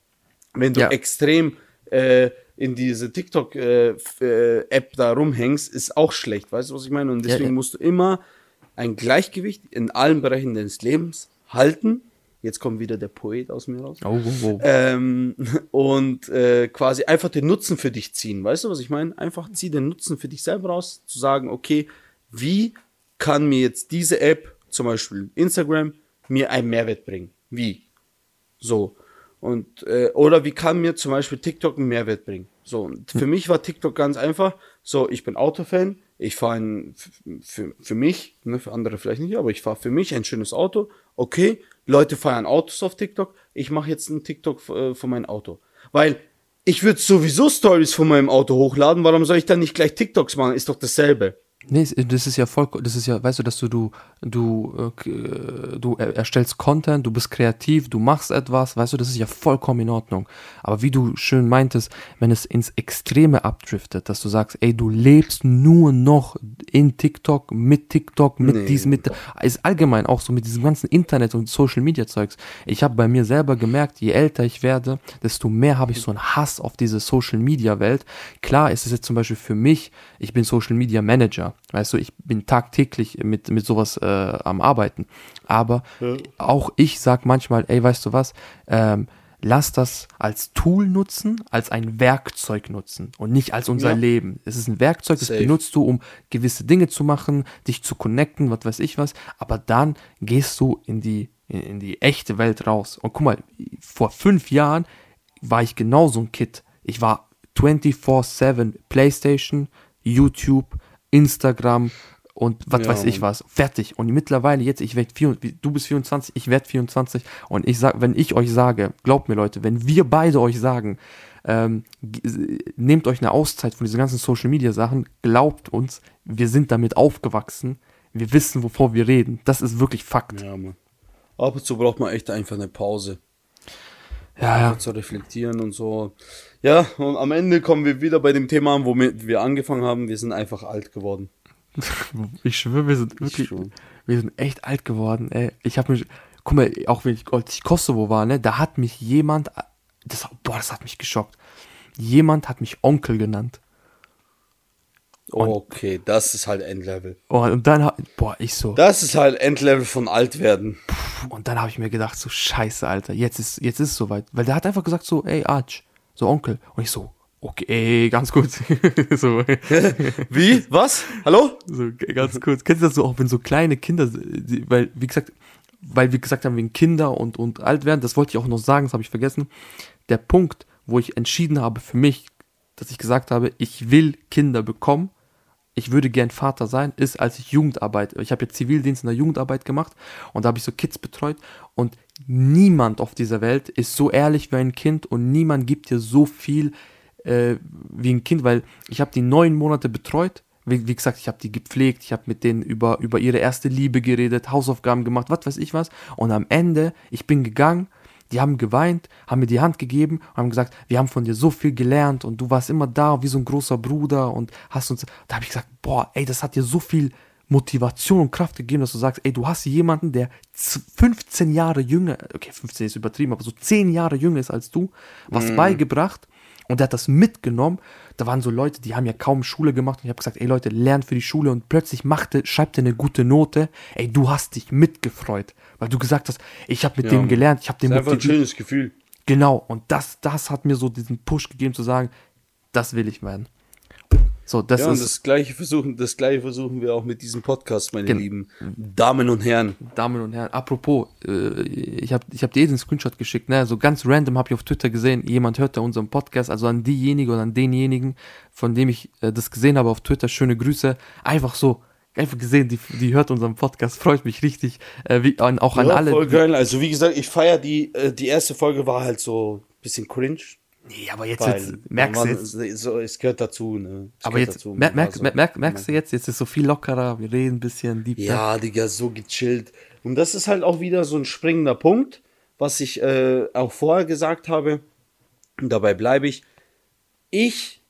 [SPEAKER 2] Wenn du ja. extrem äh, in diese TikTok-App äh, äh, da rumhängst, ist auch schlecht. Weißt du, was ich meine? Und deswegen ja, musst du immer ein Gleichgewicht in allen Bereichen deines Lebens halten. Jetzt kommt wieder der Poet aus mir raus. Oh, oh, oh. Ähm, und äh, quasi einfach den Nutzen für dich ziehen. Weißt du, was ich meine? Einfach zieh den Nutzen für dich selber raus, zu sagen, okay, wie kann mir jetzt diese App, zum Beispiel Instagram, mir einen Mehrwert bringen? Wie? So. Und, äh, oder wie kann mir zum Beispiel TikTok einen Mehrwert bringen? So, und für hm. mich war TikTok ganz einfach. So, ich bin Autofan, ich fahre für, für mich, ne, für andere vielleicht nicht, aber ich fahre für mich ein schönes Auto. Okay, Leute feiern Autos auf TikTok. Ich mache jetzt ein TikTok äh, von meinem Auto. Weil ich würde sowieso Stories von meinem Auto hochladen. Warum soll ich dann nicht gleich TikToks machen? Ist doch dasselbe.
[SPEAKER 1] Nee, das ist ja voll, das ist ja, weißt du, dass du, du, du, äh, du erstellst Content, du bist kreativ, du machst etwas, weißt du, das ist ja vollkommen in Ordnung. Aber wie du schön meintest, wenn es ins Extreme abdriftet, dass du sagst, ey, du lebst nur noch in TikTok, mit TikTok, mit nee. dies, mit, ist allgemein auch so mit diesem ganzen Internet und Social Media Zeugs. Ich habe bei mir selber gemerkt, je älter ich werde, desto mehr habe ich so einen Hass auf diese Social Media Welt. Klar ist es jetzt zum Beispiel für mich, ich bin Social Media Manager Weißt du, ich bin tagtäglich mit, mit sowas äh, am Arbeiten. Aber ja. auch ich sag manchmal, ey, weißt du was, ähm, lass das als Tool nutzen, als ein Werkzeug nutzen und nicht als unser ja. Leben. Es ist ein Werkzeug, das Safe. benutzt du, um gewisse Dinge zu machen, dich zu connecten, was weiß ich was, aber dann gehst du in die, in, in die echte Welt raus. Und guck mal, vor fünf Jahren war ich genauso ein Kid. Ich war 24-7 Playstation, YouTube, Instagram und was ja, weiß ich was. Fertig. Und mittlerweile jetzt, ich werde du bist 24, ich werde 24 und ich sag, wenn ich euch sage, glaubt mir Leute, wenn wir beide euch sagen, ähm, nehmt euch eine Auszeit von diesen ganzen Social Media Sachen, glaubt uns, wir sind damit aufgewachsen, wir wissen, wovor wir reden. Das ist wirklich Fakt.
[SPEAKER 2] Ja, Mann. Ab und zu braucht man echt einfach eine Pause.
[SPEAKER 1] Ja, ja.
[SPEAKER 2] Zu reflektieren und so. Ja, und am Ende kommen wir wieder bei dem Thema an, womit wir angefangen haben. Wir sind einfach alt geworden.
[SPEAKER 1] ich schwöre, wir sind wirklich, wir sind echt alt geworden, ey. Ich habe mich, guck mal, auch wenn ich, als ich Kosovo war, ne, da hat mich jemand, das, boah, das hat mich geschockt. Jemand hat mich Onkel genannt.
[SPEAKER 2] Und, okay, das ist halt Endlevel.
[SPEAKER 1] Oh, und dann, boah, ich so.
[SPEAKER 2] Das ist halt Endlevel von alt werden.
[SPEAKER 1] Und dann habe ich mir gedacht, so scheiße, Alter, jetzt ist, jetzt ist es soweit. Weil der hat einfach gesagt so, ey, Arch, so Onkel. Und ich so, okay, ganz kurz.
[SPEAKER 2] so. Wie? Was? Hallo?
[SPEAKER 1] So, ganz kurz. Kennst du das so auch, wenn so kleine Kinder, weil, wie gesagt, weil wir gesagt haben, wegen Kinder und, und alt werden, das wollte ich auch noch sagen, das habe ich vergessen. Der Punkt, wo ich entschieden habe für mich, dass ich gesagt habe, ich will Kinder bekommen, ich würde gern Vater sein, ist, als ich Jugendarbeit, ich habe jetzt Zivildienst in der Jugendarbeit gemacht und da habe ich so Kids betreut und niemand auf dieser Welt ist so ehrlich wie ein Kind und niemand gibt dir so viel äh, wie ein Kind, weil ich habe die neun Monate betreut. Wie, wie gesagt, ich habe die gepflegt, ich habe mit denen über, über ihre erste Liebe geredet, Hausaufgaben gemacht, was weiß ich was. Und am Ende, ich bin gegangen, die haben geweint, haben mir die Hand gegeben und haben gesagt, wir haben von dir so viel gelernt und du warst immer da wie so ein großer Bruder und hast uns, da habe ich gesagt, boah, ey, das hat dir so viel Motivation und Kraft gegeben, dass du sagst, ey, du hast jemanden, der 15 Jahre jünger, okay, 15 ist übertrieben, aber so 10 Jahre jünger ist als du, was mm. beigebracht und der hat das mitgenommen. Da waren so Leute, die haben ja kaum Schule gemacht. Und ich habe gesagt, ey Leute, lernt für die Schule. Und plötzlich machte, schreibt er eine gute Note. Ey, du hast dich mitgefreut. Weil du gesagt hast, ich habe mit ja, dem gelernt. Ich habe dem
[SPEAKER 2] ist einfach ein schönes Gefühl.
[SPEAKER 1] Genau. Und das, das hat mir so diesen Push gegeben zu sagen, das will ich werden.
[SPEAKER 2] So, das ja, ist. Und das gleiche versuchen, das gleiche versuchen wir auch mit diesem Podcast, meine lieben Damen und Herren.
[SPEAKER 1] Damen und Herren. Apropos, äh, ich habe ich hab dir den Screenshot geschickt, ne? So ganz random habe ich auf Twitter gesehen, jemand hört da unseren Podcast, also an diejenige oder an denjenigen, von dem ich äh, das gesehen habe auf Twitter, schöne Grüße. Einfach so, einfach gesehen, die, die hört unseren Podcast, freut mich richtig. Äh, wie, an, auch an ja, alle.
[SPEAKER 2] Voll geil. Also wie gesagt, ich feiere die, äh, die erste Folge war halt so ein bisschen cringe
[SPEAKER 1] Nee, aber jetzt, jetzt merkst du
[SPEAKER 2] jetzt. So, es gehört dazu, ne?
[SPEAKER 1] Es aber jetzt dazu, mer merk, also, merk, merkst du jetzt, jetzt ist so viel lockerer, wir reden ein bisschen
[SPEAKER 2] deeper. Ja, Digga, so gechillt. Und das ist halt auch wieder so ein springender Punkt, was ich äh, auch vorher gesagt habe. Und dabei bleibe ich. Ich,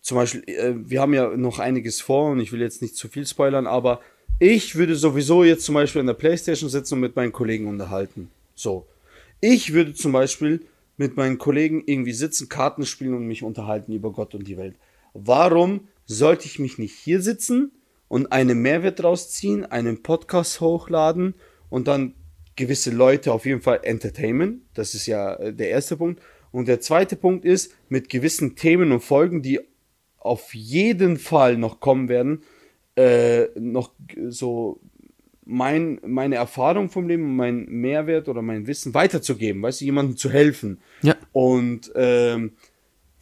[SPEAKER 2] zum Beispiel, äh, wir haben ja noch einiges vor und ich will jetzt nicht zu viel spoilern, aber ich würde sowieso jetzt zum Beispiel an der Playstation sitzen und mit meinen Kollegen unterhalten. So. Ich würde zum Beispiel mit meinen Kollegen irgendwie sitzen, Karten spielen und mich unterhalten über Gott und die Welt. Warum sollte ich mich nicht hier sitzen und einen Mehrwert rausziehen, einen Podcast hochladen und dann gewisse Leute auf jeden Fall entertainen? Das ist ja äh, der erste Punkt. Und der zweite Punkt ist, mit gewissen Themen und Folgen, die auf jeden Fall noch kommen werden, äh, noch so mein, meine Erfahrung vom Leben, mein Mehrwert oder mein Wissen weiterzugeben, weißt du, jemandem zu helfen.
[SPEAKER 1] Ja.
[SPEAKER 2] Und ähm,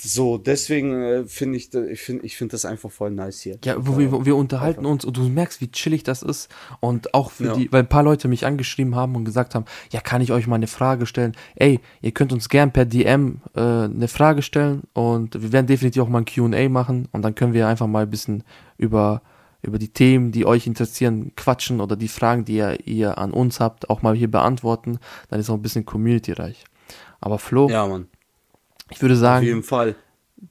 [SPEAKER 2] so, deswegen äh, finde ich, ich finde ich finde das einfach voll nice hier.
[SPEAKER 1] Ja, wo wir, wir unterhalten einfach. uns und du merkst, wie chillig das ist. Und auch für ja. die, weil ein paar Leute mich angeschrieben haben und gesagt haben, ja, kann ich euch mal eine Frage stellen? Ey, ihr könnt uns gern per DM äh, eine Frage stellen und wir werden definitiv auch mal ein QA machen und dann können wir einfach mal ein bisschen über über die Themen, die euch interessieren, quatschen oder die Fragen, die ihr, ihr an uns habt, auch mal hier beantworten, dann ist auch ein bisschen community-reich. Aber Flo,
[SPEAKER 2] ja, Mann.
[SPEAKER 1] ich würde sagen,
[SPEAKER 2] auf jeden Fall.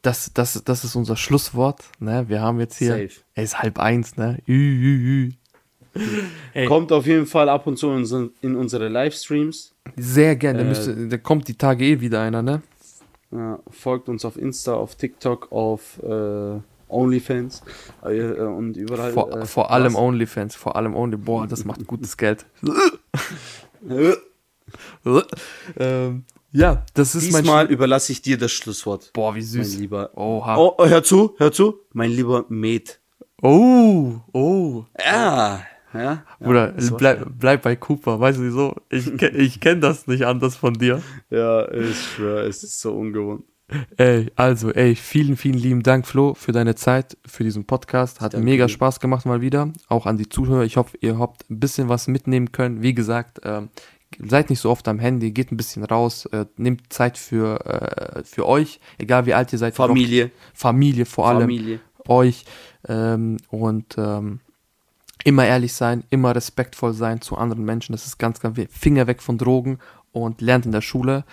[SPEAKER 1] Das, das, das ist unser Schlusswort. Ne? Wir haben jetzt hier, Safe. es ist halb eins, ne? Ü, ü,
[SPEAKER 2] ü. Hey. Kommt auf jeden Fall ab und zu in, in unsere Livestreams.
[SPEAKER 1] Sehr gerne. Äh, da kommt die Tage eh wieder einer, ne?
[SPEAKER 2] Ja, folgt uns auf Insta, auf TikTok, auf äh, OnlyFans äh, und überall.
[SPEAKER 1] Vor, äh, vor allem OnlyFans, vor allem Only. Boah, das macht gutes Geld. ähm, ja, das ist
[SPEAKER 2] Diesmal mein. Diesmal überlasse ich dir das Schlusswort.
[SPEAKER 1] Boah, wie süß.
[SPEAKER 2] Mein lieber. Oha. Oh, oh, hör zu, hör zu. Mein lieber Med.
[SPEAKER 1] Oh, oh.
[SPEAKER 2] Ja. Ja,
[SPEAKER 1] Bruder, ja, bleib, bleib bei Cooper, weißt du wieso? Ich, ich kenne das nicht anders von dir.
[SPEAKER 2] Ja, ich schwöre, es ist so ungewohnt.
[SPEAKER 1] Ey, also, ey, vielen, vielen lieben Dank, Flo, für deine Zeit, für diesen Podcast. Hat Danke mega. Spaß gemacht mal wieder. Auch an die Zuhörer. Ich hoffe, ihr habt ein bisschen was mitnehmen können. Wie gesagt, äh, seid nicht so oft am Handy, geht ein bisschen raus, äh, nehmt Zeit für, äh, für euch, egal wie alt ihr seid.
[SPEAKER 2] Familie.
[SPEAKER 1] Familie vor allem. Familie. Euch. Ähm, und ähm, immer ehrlich sein, immer respektvoll sein zu anderen Menschen. Das ist ganz, ganz wichtig. Finger weg von Drogen und lernt in der Schule.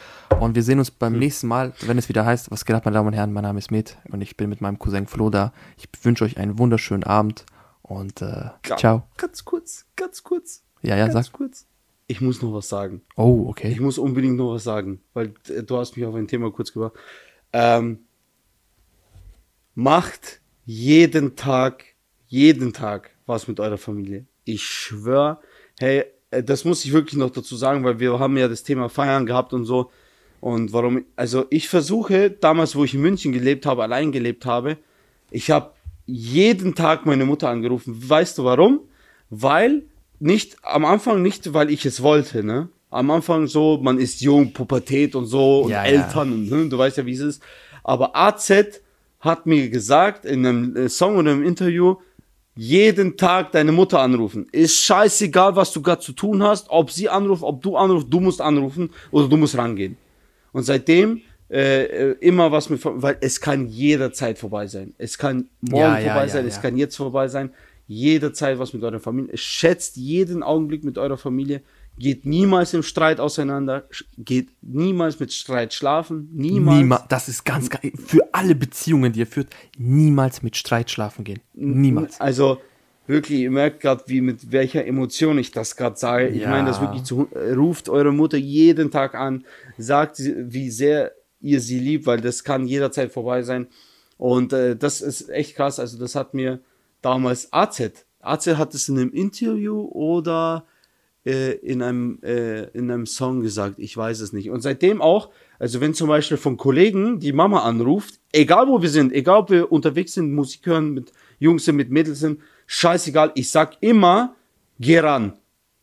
[SPEAKER 1] Und wir sehen uns beim mhm. nächsten Mal, wenn es wieder heißt, was geht ab, meine Damen und Herren, mein Name ist Med und ich bin mit meinem Cousin Flo da. Ich wünsche euch einen wunderschönen Abend und äh, ja, ciao.
[SPEAKER 2] Ganz kurz, ganz kurz.
[SPEAKER 1] Ja, ja,
[SPEAKER 2] ganz
[SPEAKER 1] sag.
[SPEAKER 2] kurz. Ich muss noch was sagen.
[SPEAKER 1] Oh, okay.
[SPEAKER 2] Ich muss unbedingt noch was sagen, weil äh, du hast mich auf ein Thema kurz gebracht. Ähm, macht jeden Tag, jeden Tag was mit eurer Familie. Ich schwöre, hey, das muss ich wirklich noch dazu sagen, weil wir haben ja das Thema Feiern gehabt und so. Und warum, also ich versuche, damals, wo ich in München gelebt habe, allein gelebt habe, ich habe jeden Tag meine Mutter angerufen. Weißt du warum? Weil, nicht, am Anfang nicht, weil ich es wollte, ne? Am Anfang so, man ist jung, Pubertät und so und ja, Eltern ja. und hm, du weißt ja, wie es ist. Aber AZ hat mir gesagt in einem äh, Song oder im Interview, jeden Tag deine Mutter anrufen. Ist scheißegal, was du gerade zu tun hast, ob sie anruft, ob du anrufst, du musst anrufen oder du musst rangehen. Und seitdem äh, äh immer was mit, weil es kann jederzeit vorbei sein. Es kann morgen ja, vorbei ja, sein, ja, es kann jetzt vorbei sein. Jederzeit was mit eurer Familie. Schätzt jeden Augenblick mit eurer Familie. Geht niemals im Streit auseinander. Geht niemals mit Streit schlafen. Niemals. Niemals.
[SPEAKER 1] Das ist ganz, ganz für alle Beziehungen, die ihr führt, niemals mit Streit schlafen gehen. Niemals.
[SPEAKER 2] Also wirklich, ihr merkt gerade, wie mit welcher Emotion ich das gerade sage. Ich meine das wirklich zu, ruft eure Mutter jeden Tag an, sagt, wie sehr ihr sie liebt, weil das kann jederzeit vorbei sein. Und äh, das ist echt krass. Also das hat mir damals AZ. AZ hat es in einem Interview oder äh, in, einem, äh, in einem Song gesagt, ich weiß es nicht. Und seitdem auch, also wenn zum Beispiel von Kollegen die Mama anruft, egal wo wir sind, egal ob wir unterwegs sind, Musik hören, mit Jungs sind, mit Mädels sind, scheißegal, ich sag immer, geh ran.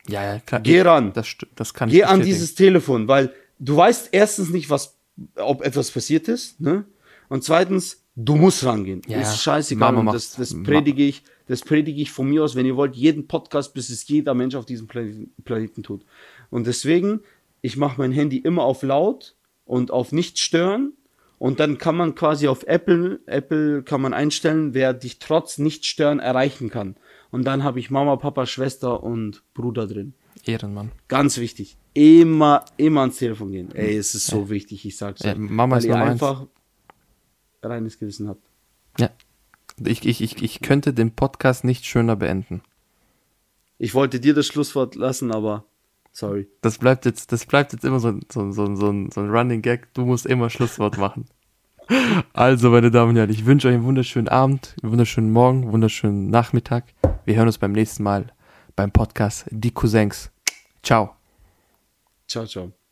[SPEAKER 1] Ja, ja, klar.
[SPEAKER 2] Geh ran.
[SPEAKER 1] Das, das kann
[SPEAKER 2] Geh an dieses Telefon, weil du weißt erstens nicht, was, ob etwas passiert ist, ne? Und zweitens, du musst rangehen. Ja, ist scheißegal. Mama das, das predige ich das predige ich von mir aus, wenn ihr wollt, jeden Podcast, bis es jeder Mensch auf diesem Planeten tut. Und deswegen, ich mache mein Handy immer auf laut und auf nicht stören. Und dann kann man quasi auf Apple, Apple kann man einstellen, wer dich trotz nicht stören erreichen kann. Und dann habe ich Mama, Papa, Schwester und Bruder drin.
[SPEAKER 1] Ehrenmann.
[SPEAKER 2] Ganz wichtig. Immer, immer ans Telefon gehen. Ey, es ist so ja. wichtig, ich sag's
[SPEAKER 1] ja, Mama ist
[SPEAKER 2] ihr einfach eins. Reines Gewissen habt.
[SPEAKER 1] Ja, ich, ich, ich, ich könnte den Podcast nicht schöner beenden.
[SPEAKER 2] Ich wollte dir das Schlusswort lassen, aber sorry.
[SPEAKER 1] Das bleibt jetzt, das bleibt jetzt immer so, so, so, so, ein, so ein Running Gag. Du musst immer Schlusswort machen. Also, meine Damen und Herren, ich wünsche euch einen wunderschönen Abend, einen wunderschönen Morgen, einen wunderschönen Nachmittag. Wir hören uns beim nächsten Mal beim Podcast Die Cousins. Ciao.
[SPEAKER 2] Ciao, ciao.